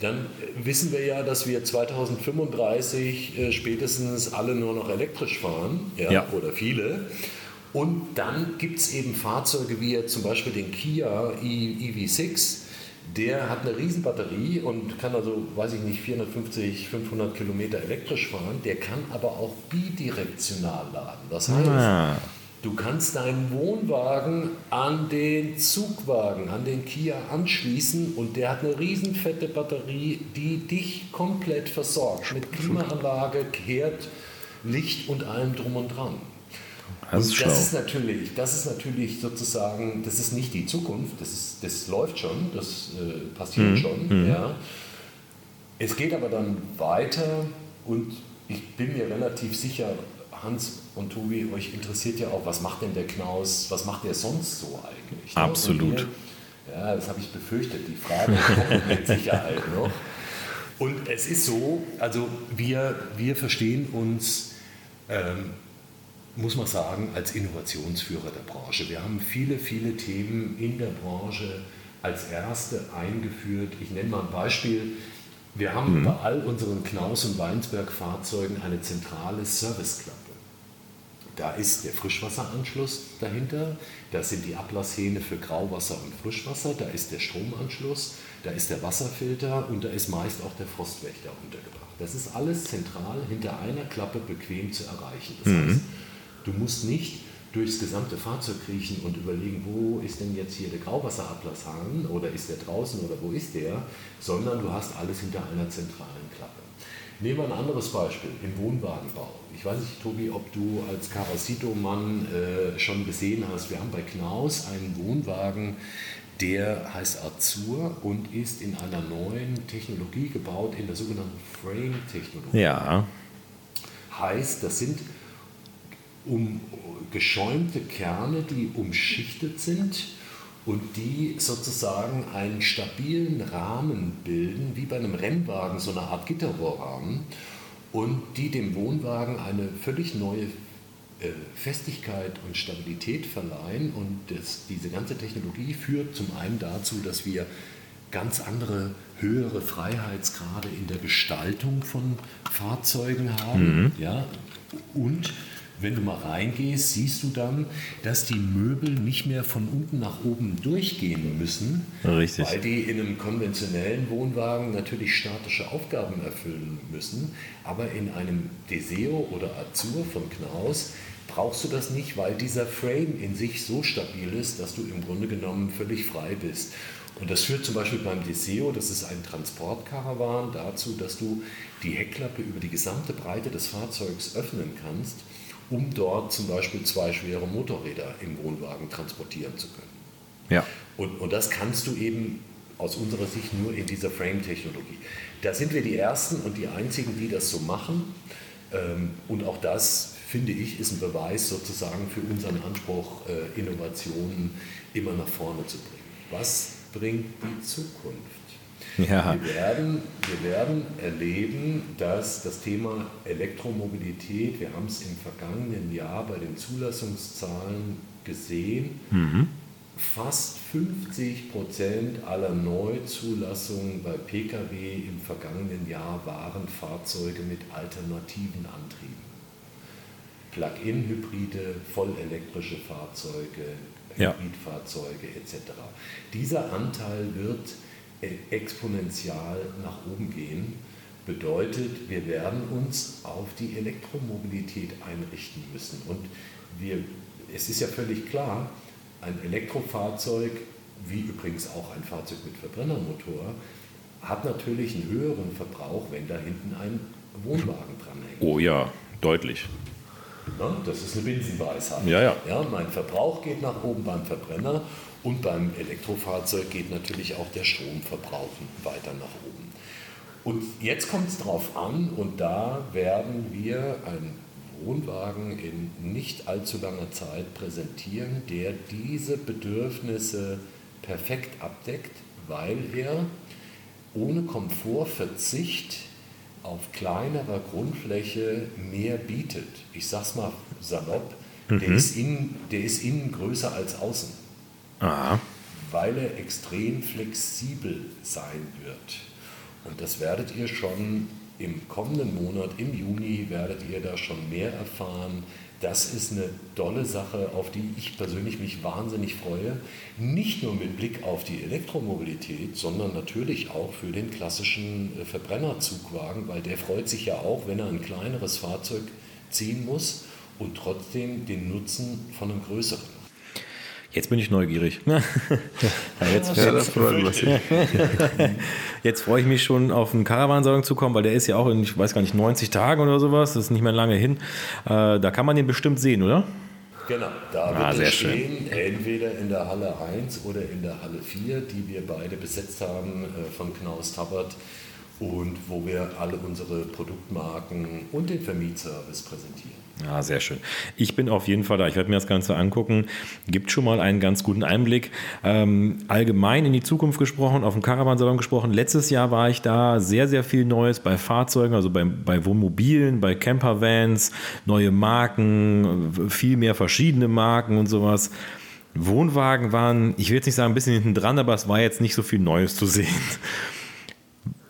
dann wissen wir ja, dass wir 2035 äh, spätestens alle nur noch elektrisch fahren, ja, ja. oder viele. Und dann gibt es eben Fahrzeuge wie zum Beispiel den Kia EV6, der hat eine Riesenbatterie und kann also, weiß ich nicht, 450, 500 Kilometer elektrisch fahren. Der kann aber auch bidirektional laden. Das heißt, ah. du kannst deinen Wohnwagen an den Zugwagen, an den Kia anschließen und der hat eine riesenfette Batterie, die dich komplett versorgt. Mit Klimaanlage, Kehrt, Licht und allem drum und dran. Das ist, das ist natürlich, das ist natürlich sozusagen, das ist nicht die Zukunft, das, ist, das läuft schon, das äh, passiert mhm. schon. Mhm. Ja. Es geht aber dann weiter und ich bin mir relativ sicher, Hans und Tobi, euch interessiert ja auch, was macht denn der Knaus, was macht der sonst so eigentlich? Ne? Absolut. Hier, ja, das habe ich befürchtet, die Frage kommt mit Sicherheit noch. Und es ist so, also wir, wir verstehen uns ähm, muss man sagen, als Innovationsführer der Branche. Wir haben viele, viele Themen in der Branche als erste eingeführt. Ich nenne mal ein Beispiel. Wir haben mhm. bei all unseren Knaus- und Weinsberg-Fahrzeugen eine zentrale Serviceklappe. da ist der Frischwasseranschluss dahinter, da sind die Ablasshähne für Grauwasser und Frischwasser, da ist der Stromanschluss, da ist der Wasserfilter und da ist meist auch der Frostwächter untergebracht. Das ist alles zentral hinter einer Klappe bequem zu erreichen. Das mhm. heißt, du musst nicht durchs gesamte Fahrzeug kriechen und überlegen, wo ist denn jetzt hier der Grauwasserablasshahn oder ist der draußen oder wo ist der, sondern du hast alles hinter einer zentralen Klappe. Nehmen wir ein anderes Beispiel im Wohnwagenbau. Ich weiß nicht, Tobi, ob du als Carasito-Mann äh, schon gesehen hast, wir haben bei Knaus einen Wohnwagen, der heißt Azur und ist in einer neuen Technologie gebaut, in der sogenannten Frame-Technologie. Ja. Heißt, das sind um geschäumte Kerne, die umschichtet sind und die sozusagen einen stabilen Rahmen bilden, wie bei einem Rennwagen, so eine Art Gitterrohrrahmen, und die dem Wohnwagen eine völlig neue äh, Festigkeit und Stabilität verleihen. Und das, diese ganze Technologie führt zum einen dazu, dass wir ganz andere, höhere Freiheitsgrade in der Gestaltung von Fahrzeugen haben. Mhm. Ja, und wenn du mal reingehst, siehst du dann, dass die Möbel nicht mehr von unten nach oben durchgehen müssen, Richtig. weil die in einem konventionellen Wohnwagen natürlich statische Aufgaben erfüllen müssen. Aber in einem Deseo oder Azur von Knaus brauchst du das nicht, weil dieser Frame in sich so stabil ist, dass du im Grunde genommen völlig frei bist. Und das führt zum Beispiel beim Deseo, das ist ein Transportkarawan, dazu, dass du die Heckklappe über die gesamte Breite des Fahrzeugs öffnen kannst um dort zum Beispiel zwei schwere Motorräder im Wohnwagen transportieren zu können. Ja. Und, und das kannst du eben aus unserer Sicht nur in dieser Frame-Technologie. Da sind wir die Ersten und die Einzigen, die das so machen. Ähm, und auch das, finde ich, ist ein Beweis sozusagen für unseren Anspruch, äh, Innovationen immer nach vorne zu bringen. Was bringt die Zukunft? Ja. Wir, werden, wir werden erleben, dass das Thema Elektromobilität, wir haben es im vergangenen Jahr bei den Zulassungszahlen gesehen, mhm. fast 50 Prozent aller Neuzulassungen bei Pkw im vergangenen Jahr waren Fahrzeuge mit alternativen Antrieben. Plug-in-Hybride, vollelektrische Fahrzeuge, Hybridfahrzeuge etc. Dieser Anteil wird exponentiell nach oben gehen, bedeutet, wir werden uns auf die Elektromobilität einrichten müssen. Und wir, es ist ja völlig klar, ein Elektrofahrzeug, wie übrigens auch ein Fahrzeug mit Verbrennermotor, hat natürlich einen höheren Verbrauch, wenn da hinten ein Wohnwagen dranhängt. Oh ja, deutlich. Na, das ist eine Binsenweisheit. Ja, ja. ja, mein Verbrauch geht nach oben beim Verbrenner und beim Elektrofahrzeug geht natürlich auch der Stromverbrauch weiter nach oben. Und jetzt kommt es darauf an, und da werden wir einen Wohnwagen in nicht allzu langer Zeit präsentieren, der diese Bedürfnisse perfekt abdeckt, weil er ohne Komfortverzicht auf kleinerer Grundfläche mehr bietet. Ich sag's mal salopp, mhm. der, ist innen, der ist innen größer als außen. Aha. weil er extrem flexibel sein wird. Und das werdet ihr schon im kommenden Monat, im Juni, werdet ihr da schon mehr erfahren. Das ist eine tolle Sache, auf die ich persönlich mich wahnsinnig freue. Nicht nur mit Blick auf die Elektromobilität, sondern natürlich auch für den klassischen äh, Verbrennerzugwagen, weil der freut sich ja auch, wenn er ein kleineres Fahrzeug ziehen muss und trotzdem den Nutzen von einem größeren. Jetzt bin ich neugierig. ja, jetzt, ja, das jetzt freue ich mich schon auf einen Caravansalon zu kommen, weil der ist ja auch in, ich weiß gar nicht, 90 Tagen oder sowas. Das ist nicht mehr lange hin. Äh, da kann man den bestimmt sehen, oder? Genau, da ah, wird er stehen, schön. entweder in der Halle 1 oder in der Halle 4, die wir beide besetzt haben äh, von Knaus Tappert und wo wir alle unsere Produktmarken und den Vermietservice präsentieren. Ja, sehr schön. Ich bin auf jeden Fall da. Ich werde mir das Ganze angucken. Gibt schon mal einen ganz guten Einblick. Ähm, allgemein in die Zukunft gesprochen, auf dem Caravansalon gesprochen. Letztes Jahr war ich da. Sehr, sehr viel Neues bei Fahrzeugen, also bei, bei Wohnmobilen, bei Campervans, neue Marken, viel mehr verschiedene Marken und sowas. Wohnwagen waren, ich will jetzt nicht sagen ein bisschen hinten dran, aber es war jetzt nicht so viel Neues zu sehen.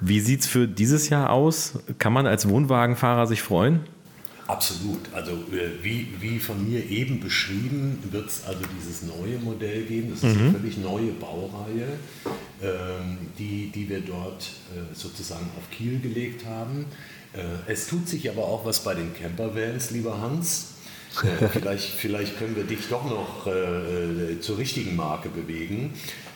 Wie sieht es für dieses Jahr aus? Kann man als Wohnwagenfahrer sich freuen? Absolut. Also äh, wie, wie von mir eben beschrieben, wird es also dieses neue Modell geben. Das ist mhm. eine völlig neue Baureihe, ähm, die, die wir dort äh, sozusagen auf Kiel gelegt haben. Äh, es tut sich aber auch was bei den Campervans, lieber Hans. vielleicht, vielleicht können wir dich doch noch zur richtigen Marke bewegen.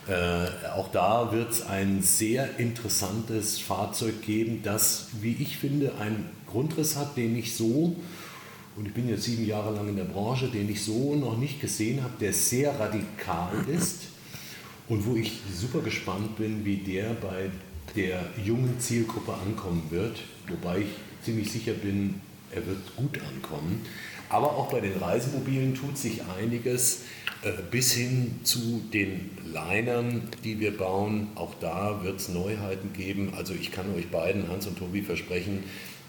Äh, auch da wird es ein sehr interessantes Fahrzeug geben, das, wie ich finde, einen Grundriss hat, den ich so, und ich bin jetzt sieben Jahre lang in der Branche, den ich so noch nicht gesehen habe, der sehr radikal ist und wo ich super gespannt bin, wie der bei der jungen Zielgruppe ankommen wird, wobei ich ziemlich sicher bin, er wird gut ankommen. Aber auch bei den Reisemobilen tut sich einiges. Äh, bis hin zu den Linern, die wir bauen. Auch da wird es Neuheiten geben. Also ich kann euch beiden, Hans und Tobi, versprechen,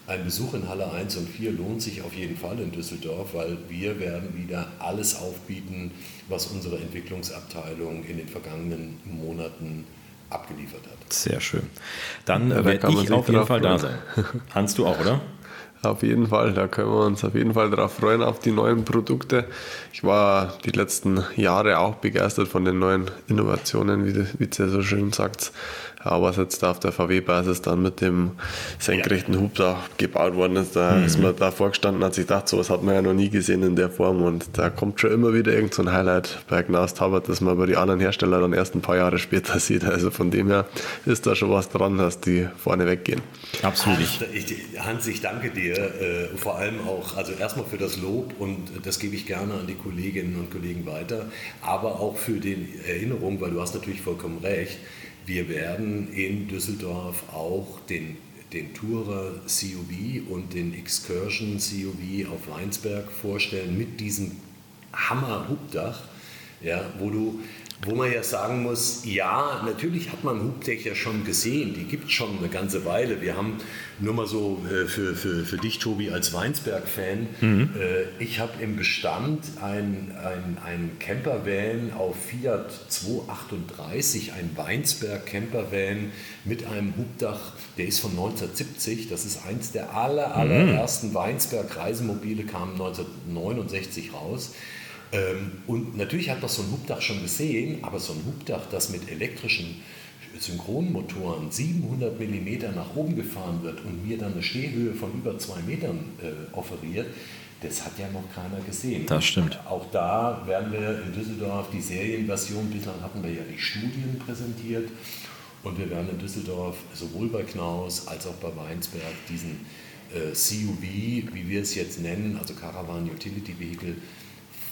ein Besuch in Halle 1 und 4 lohnt sich auf jeden Fall in Düsseldorf, weil wir werden wieder alles aufbieten, was unsere Entwicklungsabteilung in den vergangenen Monaten abgeliefert hat. Sehr schön. Dann ja, werde ich auf jeden Fall da sein. Hans, du auch, oder? Auf jeden Fall, da können wir uns auf jeden Fall darauf freuen, auf die neuen Produkte. Ich war die letzten Jahre auch begeistert von den neuen Innovationen, wie, wie ihr so schön sagt. Aber was jetzt da auf der VW-Basis dann mit dem senkrechten ja. Hubdach gebaut worden ist, da mhm. ist man da vorgestanden, hat sich gedacht, sowas hat man ja noch nie gesehen in der Form. Und da kommt schon immer wieder irgend so ein Highlight bei Gnaus Taubert, das man bei den anderen Herstellern dann erst ein paar Jahre später sieht. Also von dem her ist da schon was dran, dass die vorne weggehen. Absolut. Hans, ich, Hans, ich danke dir äh, vor allem auch, also erstmal für das Lob und das gebe ich gerne an die Kolleginnen und Kollegen weiter, aber auch für die Erinnerung, weil du hast natürlich vollkommen recht wir werden in Düsseldorf auch den, den Tourer CUV und den Excursion CUV auf Weinsberg vorstellen mit diesem Hammer-Hubdach, ja, wo du wo man ja sagen muss, ja, natürlich hat man Hubtech ja schon gesehen, die gibt es schon eine ganze Weile. Wir haben nur mal so äh, für, für, für dich, Tobi, als Weinsberg-Fan, mhm. äh, ich habe im Bestand ein, ein, ein Campervan auf Fiat 238, ein Weinsberg Campervan mit einem Hubdach, der ist von 1970, das ist eins der aller, allerersten mhm. Weinsberg Reisemobile, kam 1969 raus. Ähm, und natürlich hat man so ein Hubdach schon gesehen, aber so ein Hubdach, das mit elektrischen Synchronmotoren 700 mm nach oben gefahren wird und mir dann eine Stehhöhe von über zwei Metern äh, offeriert, das hat ja noch keiner gesehen. Das stimmt. Auch da werden wir in Düsseldorf die Serienversion, bislang hatten wir ja die Studien präsentiert und wir werden in Düsseldorf sowohl bei Knaus als auch bei Weinsberg diesen äh, CUV, wie wir es jetzt nennen, also Caravan Utility Vehicle,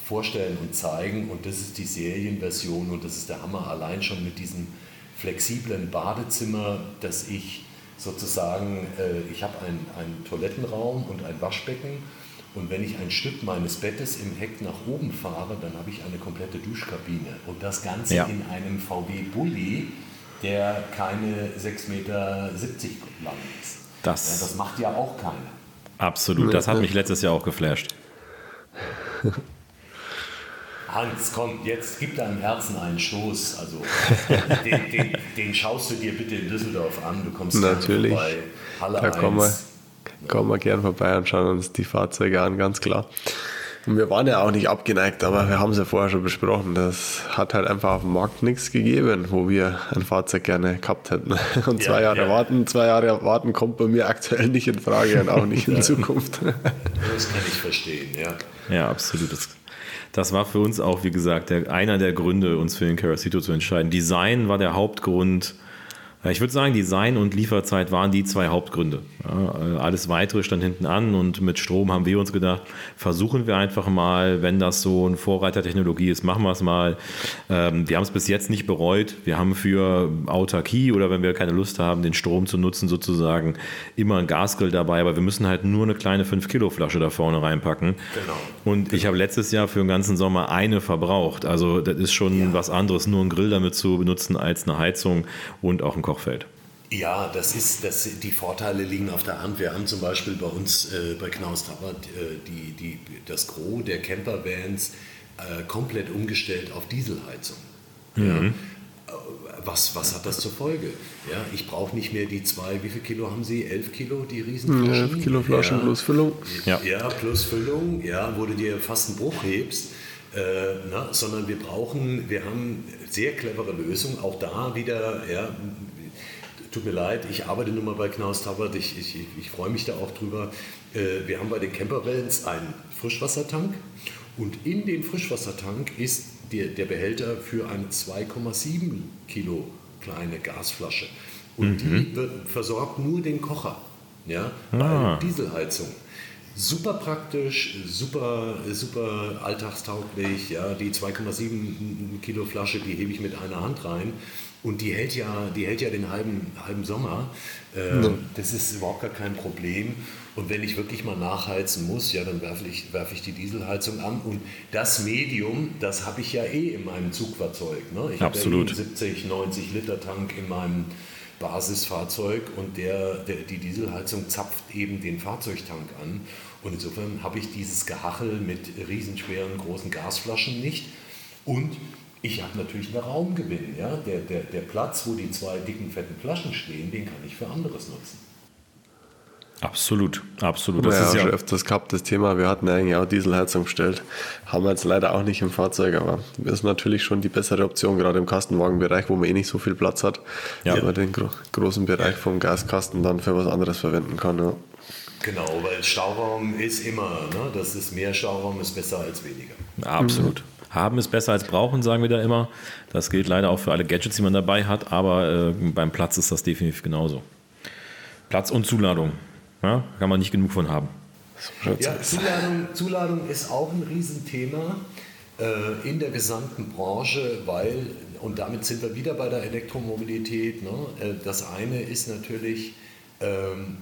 vorstellen und zeigen. Und das ist die Serienversion und das ist der Hammer allein schon mit diesem flexiblen Badezimmer, dass ich sozusagen, äh, ich habe einen, einen Toilettenraum und ein Waschbecken und wenn ich ein Stück meines Bettes im Heck nach oben fahre, dann habe ich eine komplette Duschkabine und das Ganze ja. in einem VW Bulli, der keine 6,70 Meter lang ist. Das, ja, das macht ja auch keiner. Absolut, das hat mich letztes Jahr auch geflasht. Hans, komm, jetzt gib deinem Herzen einen Stoß. Also den, den, den, schaust du dir bitte in Düsseldorf an. Du kommst Natürlich. vorbei. Halle da kommen wir, kommen wir gern vorbei und schauen uns die Fahrzeuge an, ganz klar. Und wir waren ja auch nicht abgeneigt, aber wir haben es ja vorher schon besprochen. Das hat halt einfach auf dem Markt nichts gegeben, wo wir ein Fahrzeug gerne gehabt hätten. Und zwei ja, Jahre ja. warten, zwei Jahre warten kommt bei mir aktuell nicht in Frage und auch nicht in Zukunft. Das kann ich verstehen, ja. Ja, absolut. Das das war für uns auch, wie gesagt, der, einer der Gründe, uns für den Caracito zu entscheiden. Design war der Hauptgrund, ich würde sagen, Design und Lieferzeit waren die zwei Hauptgründe. Ja, alles weitere stand hinten an und mit Strom haben wir uns gedacht, versuchen wir einfach mal, wenn das so eine Vorreitertechnologie ist, machen wir es mal. Ähm, wir haben es bis jetzt nicht bereut. Wir haben für Autarkie oder wenn wir keine Lust haben, den Strom zu nutzen, sozusagen immer ein Gasgrill dabei, aber wir müssen halt nur eine kleine 5-Kilo-Flasche da vorne reinpacken. Genau. Und ich habe letztes Jahr für den ganzen Sommer eine verbraucht. Also das ist schon ja. was anderes, nur einen Grill damit zu benutzen als eine Heizung und auch ein Koch Kochfeld. Ja, das ist, das, die Vorteile liegen auf der Hand. Wir haben zum Beispiel bei uns äh, bei Knaus Tappert äh, die, die, das Gros der Campervans äh, komplett umgestellt auf Dieselheizung. Mhm. Ja. was, was hat das zur Folge? Ja, ich brauche nicht mehr die zwei, wie viel Kilo haben Sie? Elf Kilo, die Riesenflaschen? 11 Kilo Flaschen ja. plus Füllung. Ja. ja, plus Füllung, ja, wo du dir fast einen Bruch hebst. Äh, na, sondern wir brauchen, wir haben sehr clevere Lösungen, auch da wieder, ja, tut mir leid, ich arbeite nun mal bei Knaus Tabbert, ich, ich, ich freue mich da auch drüber. Äh, wir haben bei den Campervans einen Frischwassertank und in dem Frischwassertank ist der, der Behälter für eine 2,7 Kilo kleine Gasflasche. Und mhm. die versorgt nur den Kocher, ja, ah. Dieselheizung. Super praktisch, super, super alltagstauglich. Ja, die 2,7 Kilo Flasche, die hebe ich mit einer Hand rein. Und die hält ja, die hält ja den halben, halben Sommer. Äh, ja. Das ist überhaupt gar kein Problem. Und wenn ich wirklich mal nachheizen muss, ja, dann werfe ich, werfe ich die Dieselheizung an. Und das Medium, das habe ich ja eh in meinem Zugfahrzeug. Ne? Ich habe ja einen 70, 90 Liter Tank in meinem Basisfahrzeug und der, der, die Dieselheizung zapft eben den Fahrzeugtank an. Und insofern habe ich dieses Gehachel mit riesenschweren großen Gasflaschen nicht. Und ich habe natürlich einen Raumgewinn. Ja? Der, der, der Platz, wo die zwei dicken, fetten Flaschen stehen, den kann ich für anderes nutzen. Absolut, absolut. Das ja, ist ja schon öfters gehabt, das Thema. Wir hatten eigentlich auch Dieselheizung bestellt. Haben wir jetzt leider auch nicht im Fahrzeug, aber das ist natürlich schon die bessere Option, gerade im Kastenwagenbereich, wo man eh nicht so viel Platz hat. Ja. Aber den gro großen Bereich vom Gaskasten dann für was anderes verwenden kann. Ja. Genau, weil Stauraum ist immer, ne? das ist mehr Stauraum ist besser als weniger. Absolut. Mhm. Haben ist besser als brauchen, sagen wir da immer. Das gilt leider auch für alle Gadgets, die man dabei hat, aber äh, beim Platz ist das definitiv genauso. Platz und Zuladung. Ja, kann man nicht genug von haben. Ja, Zuladung, Zuladung ist auch ein Riesenthema äh, in der gesamten Branche, weil, und damit sind wir wieder bei der Elektromobilität, ne? Äh, das eine ist natürlich ähm,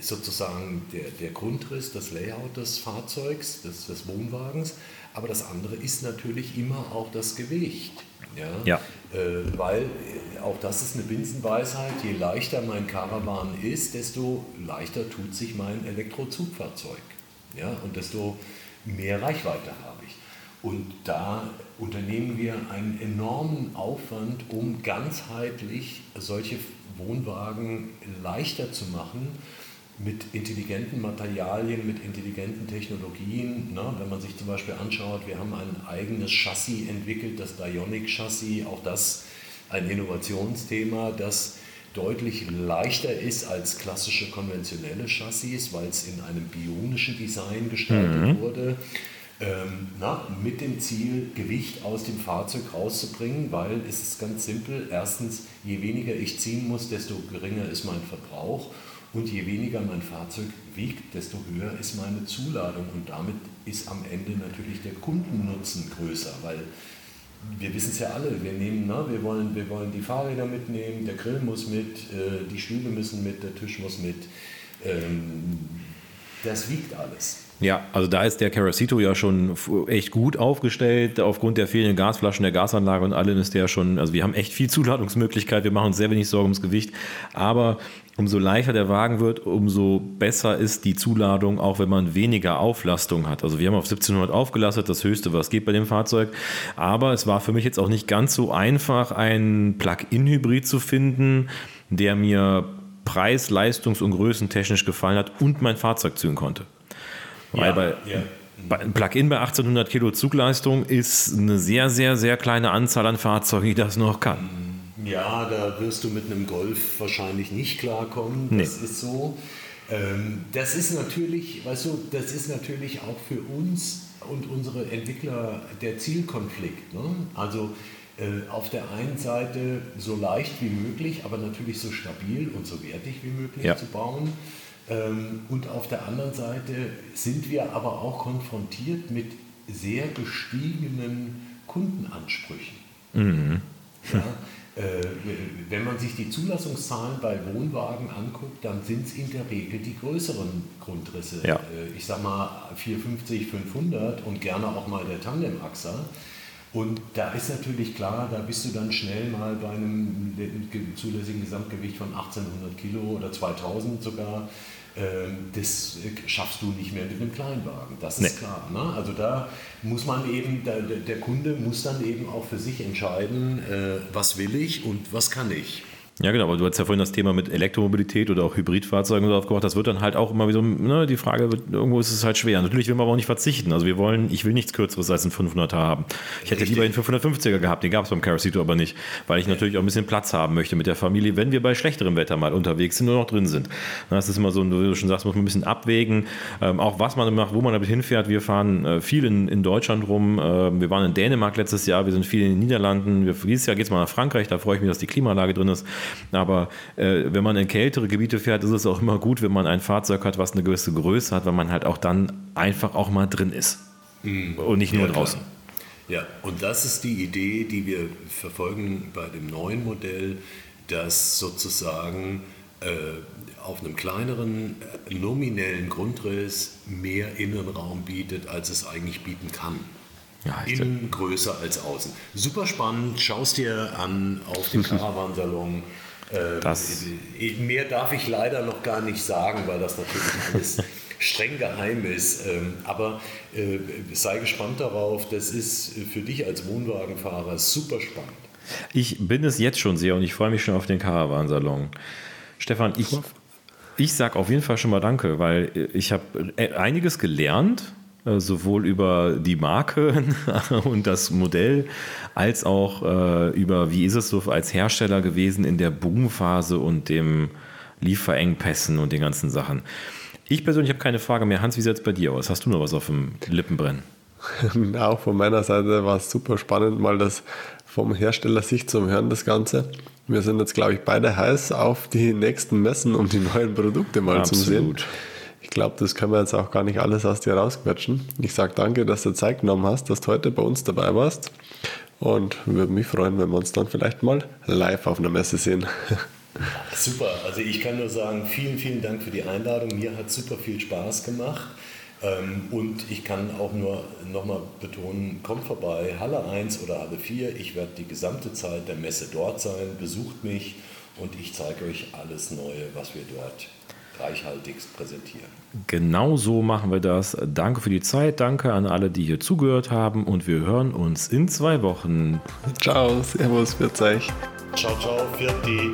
sozusagen der, der Grundriss, das Layout des Fahrzeugs, des, des Wohnwagens, aber das andere ist natürlich immer auch das Gewicht. Ja? ja. Äh, weil äh, auch das ist eine Binsenweisheit, je leichter mein Caravan ist, desto leichter tut sich mein Elektrozugfahrzeug. Ja? Und desto mehr Reichweite habe ich. Und da unternehmen wir einen enormen Aufwand, um ganzheitlich solche Wohnwagen leichter zu machen mit intelligenten Materialien, mit intelligenten Technologien. Ne? Wenn man sich zum Beispiel anschaut, wir haben ein eigenes Chassis entwickelt, das Dionic-Chassis, auch das ein Innovationsthema, das deutlich leichter ist als klassische konventionelle Chassis, weil es in einem bionischen Design gestaltet mhm. wurde. Ähm, na, mit dem Ziel, Gewicht aus dem Fahrzeug rauszubringen, weil es ist ganz simpel. Erstens, je weniger ich ziehen muss, desto geringer ist mein Verbrauch. Und je weniger mein Fahrzeug wiegt, desto höher ist meine Zuladung. Und damit ist am Ende natürlich der Kundennutzen größer, weil wir wissen es ja alle, wir nehmen, na, wir, wollen, wir wollen die Fahrräder mitnehmen, der Grill muss mit, äh, die Stühle müssen mit, der Tisch muss mit. Ähm, das wiegt alles. Ja, also da ist der Caracito ja schon echt gut aufgestellt. Aufgrund der fehlenden Gasflaschen, der Gasanlage und allem ist der schon, also wir haben echt viel Zuladungsmöglichkeit. Wir machen uns sehr wenig Sorgen ums Gewicht. Aber umso leichter der Wagen wird, umso besser ist die Zuladung, auch wenn man weniger Auflastung hat. Also wir haben auf 1700 aufgelastet, das höchste, was geht bei dem Fahrzeug. Aber es war für mich jetzt auch nicht ganz so einfach, einen Plug-in-Hybrid zu finden, der mir preis-, leistungs- und größentechnisch gefallen hat und mein Fahrzeug zügen konnte. Weil ja, bei, ja. bei ein Plug-in bei 1800 Kilo Zugleistung ist eine sehr, sehr, sehr kleine Anzahl an Fahrzeugen, die das noch kann. Ja, da wirst du mit einem Golf wahrscheinlich nicht klarkommen. Das nee. ist so. Ähm, das ist natürlich, weißt du, das ist natürlich auch für uns und unsere Entwickler der Zielkonflikt. Ne? Also äh, auf der einen Seite so leicht wie möglich, aber natürlich so stabil und so wertig wie möglich ja. zu bauen. Ähm, und auf der anderen Seite sind wir aber auch konfrontiert mit sehr gestiegenen Kundenansprüchen. Mhm. Ja, äh, wenn man sich die Zulassungszahlen bei Wohnwagen anguckt, dann sind es in der Regel die größeren Grundrisse. Ja. Äh, ich sag mal 450, 500 und gerne auch mal der Tandemachser. Und da ist natürlich klar, da bist du dann schnell mal bei einem zulässigen Gesamtgewicht von 1800 Kilo oder 2000 sogar. Ähm, das schaffst du nicht mehr mit einem Kleinwagen. Das ist nee. klar. Ne? Also da muss man eben, der, der Kunde muss dann eben auch für sich entscheiden, äh, was will ich und was kann ich. Ja, genau, aber du hast ja vorhin das Thema mit Elektromobilität oder auch Hybridfahrzeugen so aufgebracht. Das wird dann halt auch immer wieder, ne, die Frage, wird, irgendwo ist es halt schwer. Natürlich will man aber auch nicht verzichten. Also wir wollen, ich will nichts Kürzeres als ein 500er haben. Ich hätte Richtig. lieber einen 550er gehabt, den gab es beim Carosito aber nicht, weil ich natürlich auch ein bisschen Platz haben möchte mit der Familie, wenn wir bei schlechterem Wetter mal unterwegs sind und noch drin sind. Das ist immer so, wie du schon sagst, muss man ein bisschen abwägen, ähm, auch was man macht, wo man damit hinfährt. Wir fahren äh, viel in, in Deutschland rum. Äh, wir waren in Dänemark letztes Jahr, wir sind viel in den Niederlanden. Wir, dieses Jahr geht es mal nach Frankreich, da freue ich mich, dass die Klimaanlage drin ist. Aber äh, wenn man in kältere Gebiete fährt, ist es auch immer gut, wenn man ein Fahrzeug hat, was eine gewisse Größe hat, weil man halt auch dann einfach auch mal drin ist. Mhm. Und nicht nur ja, draußen. Ja, und das ist die Idee, die wir verfolgen bei dem neuen Modell, dass sozusagen äh, auf einem kleineren äh, nominellen Grundriss mehr Innenraum bietet, als es eigentlich bieten kann. Ja, Innen größer als außen. Super spannend, schaust dir an auf dem Caravansalon. Äh, das mehr darf ich leider noch gar nicht sagen, weil das natürlich alles streng geheim ist. Ähm, aber äh, sei gespannt darauf, das ist für dich als Wohnwagenfahrer super spannend. Ich bin es jetzt schon sehr und ich freue mich schon auf den Caravansalon. Stefan, ich, ich sage auf jeden Fall schon mal Danke, weil ich habe äh, einiges gelernt äh, sowohl über die Marke und das Modell als auch äh, über, wie ist es so als Hersteller gewesen in der Boomphase und dem Lieferengpässen und den ganzen Sachen. Ich persönlich habe keine Frage mehr. Hans, wie sieht es bei dir aus? Hast du noch was auf dem Lippenbrennen? Auch von meiner Seite war es super spannend, mal das vom Hersteller sich zu hören, das Ganze. Wir sind jetzt, glaube ich, beide heiß auf die nächsten Messen, um die neuen Produkte mal Absolut. zu sehen. Ich glaube, das können wir jetzt auch gar nicht alles aus dir rausquetschen. Ich sage danke, dass du Zeit genommen hast, dass du heute bei uns dabei warst. Und würde mich freuen, wenn wir uns dann vielleicht mal live auf einer Messe sehen. Super, also ich kann nur sagen, vielen, vielen Dank für die Einladung. Mir hat super viel Spaß gemacht. Ähm, und ich kann auch nur nochmal betonen, kommt vorbei, Halle 1 oder Halle 4. Ich werde die gesamte Zeit der Messe dort sein. Besucht mich und ich zeige euch alles Neue, was wir dort reichhaltigst präsentieren. Genau so machen wir das. Danke für die Zeit, danke an alle, die hier zugehört haben und wir hören uns in zwei Wochen. Ciao, Servus, für euch. Ciao, ciao, die.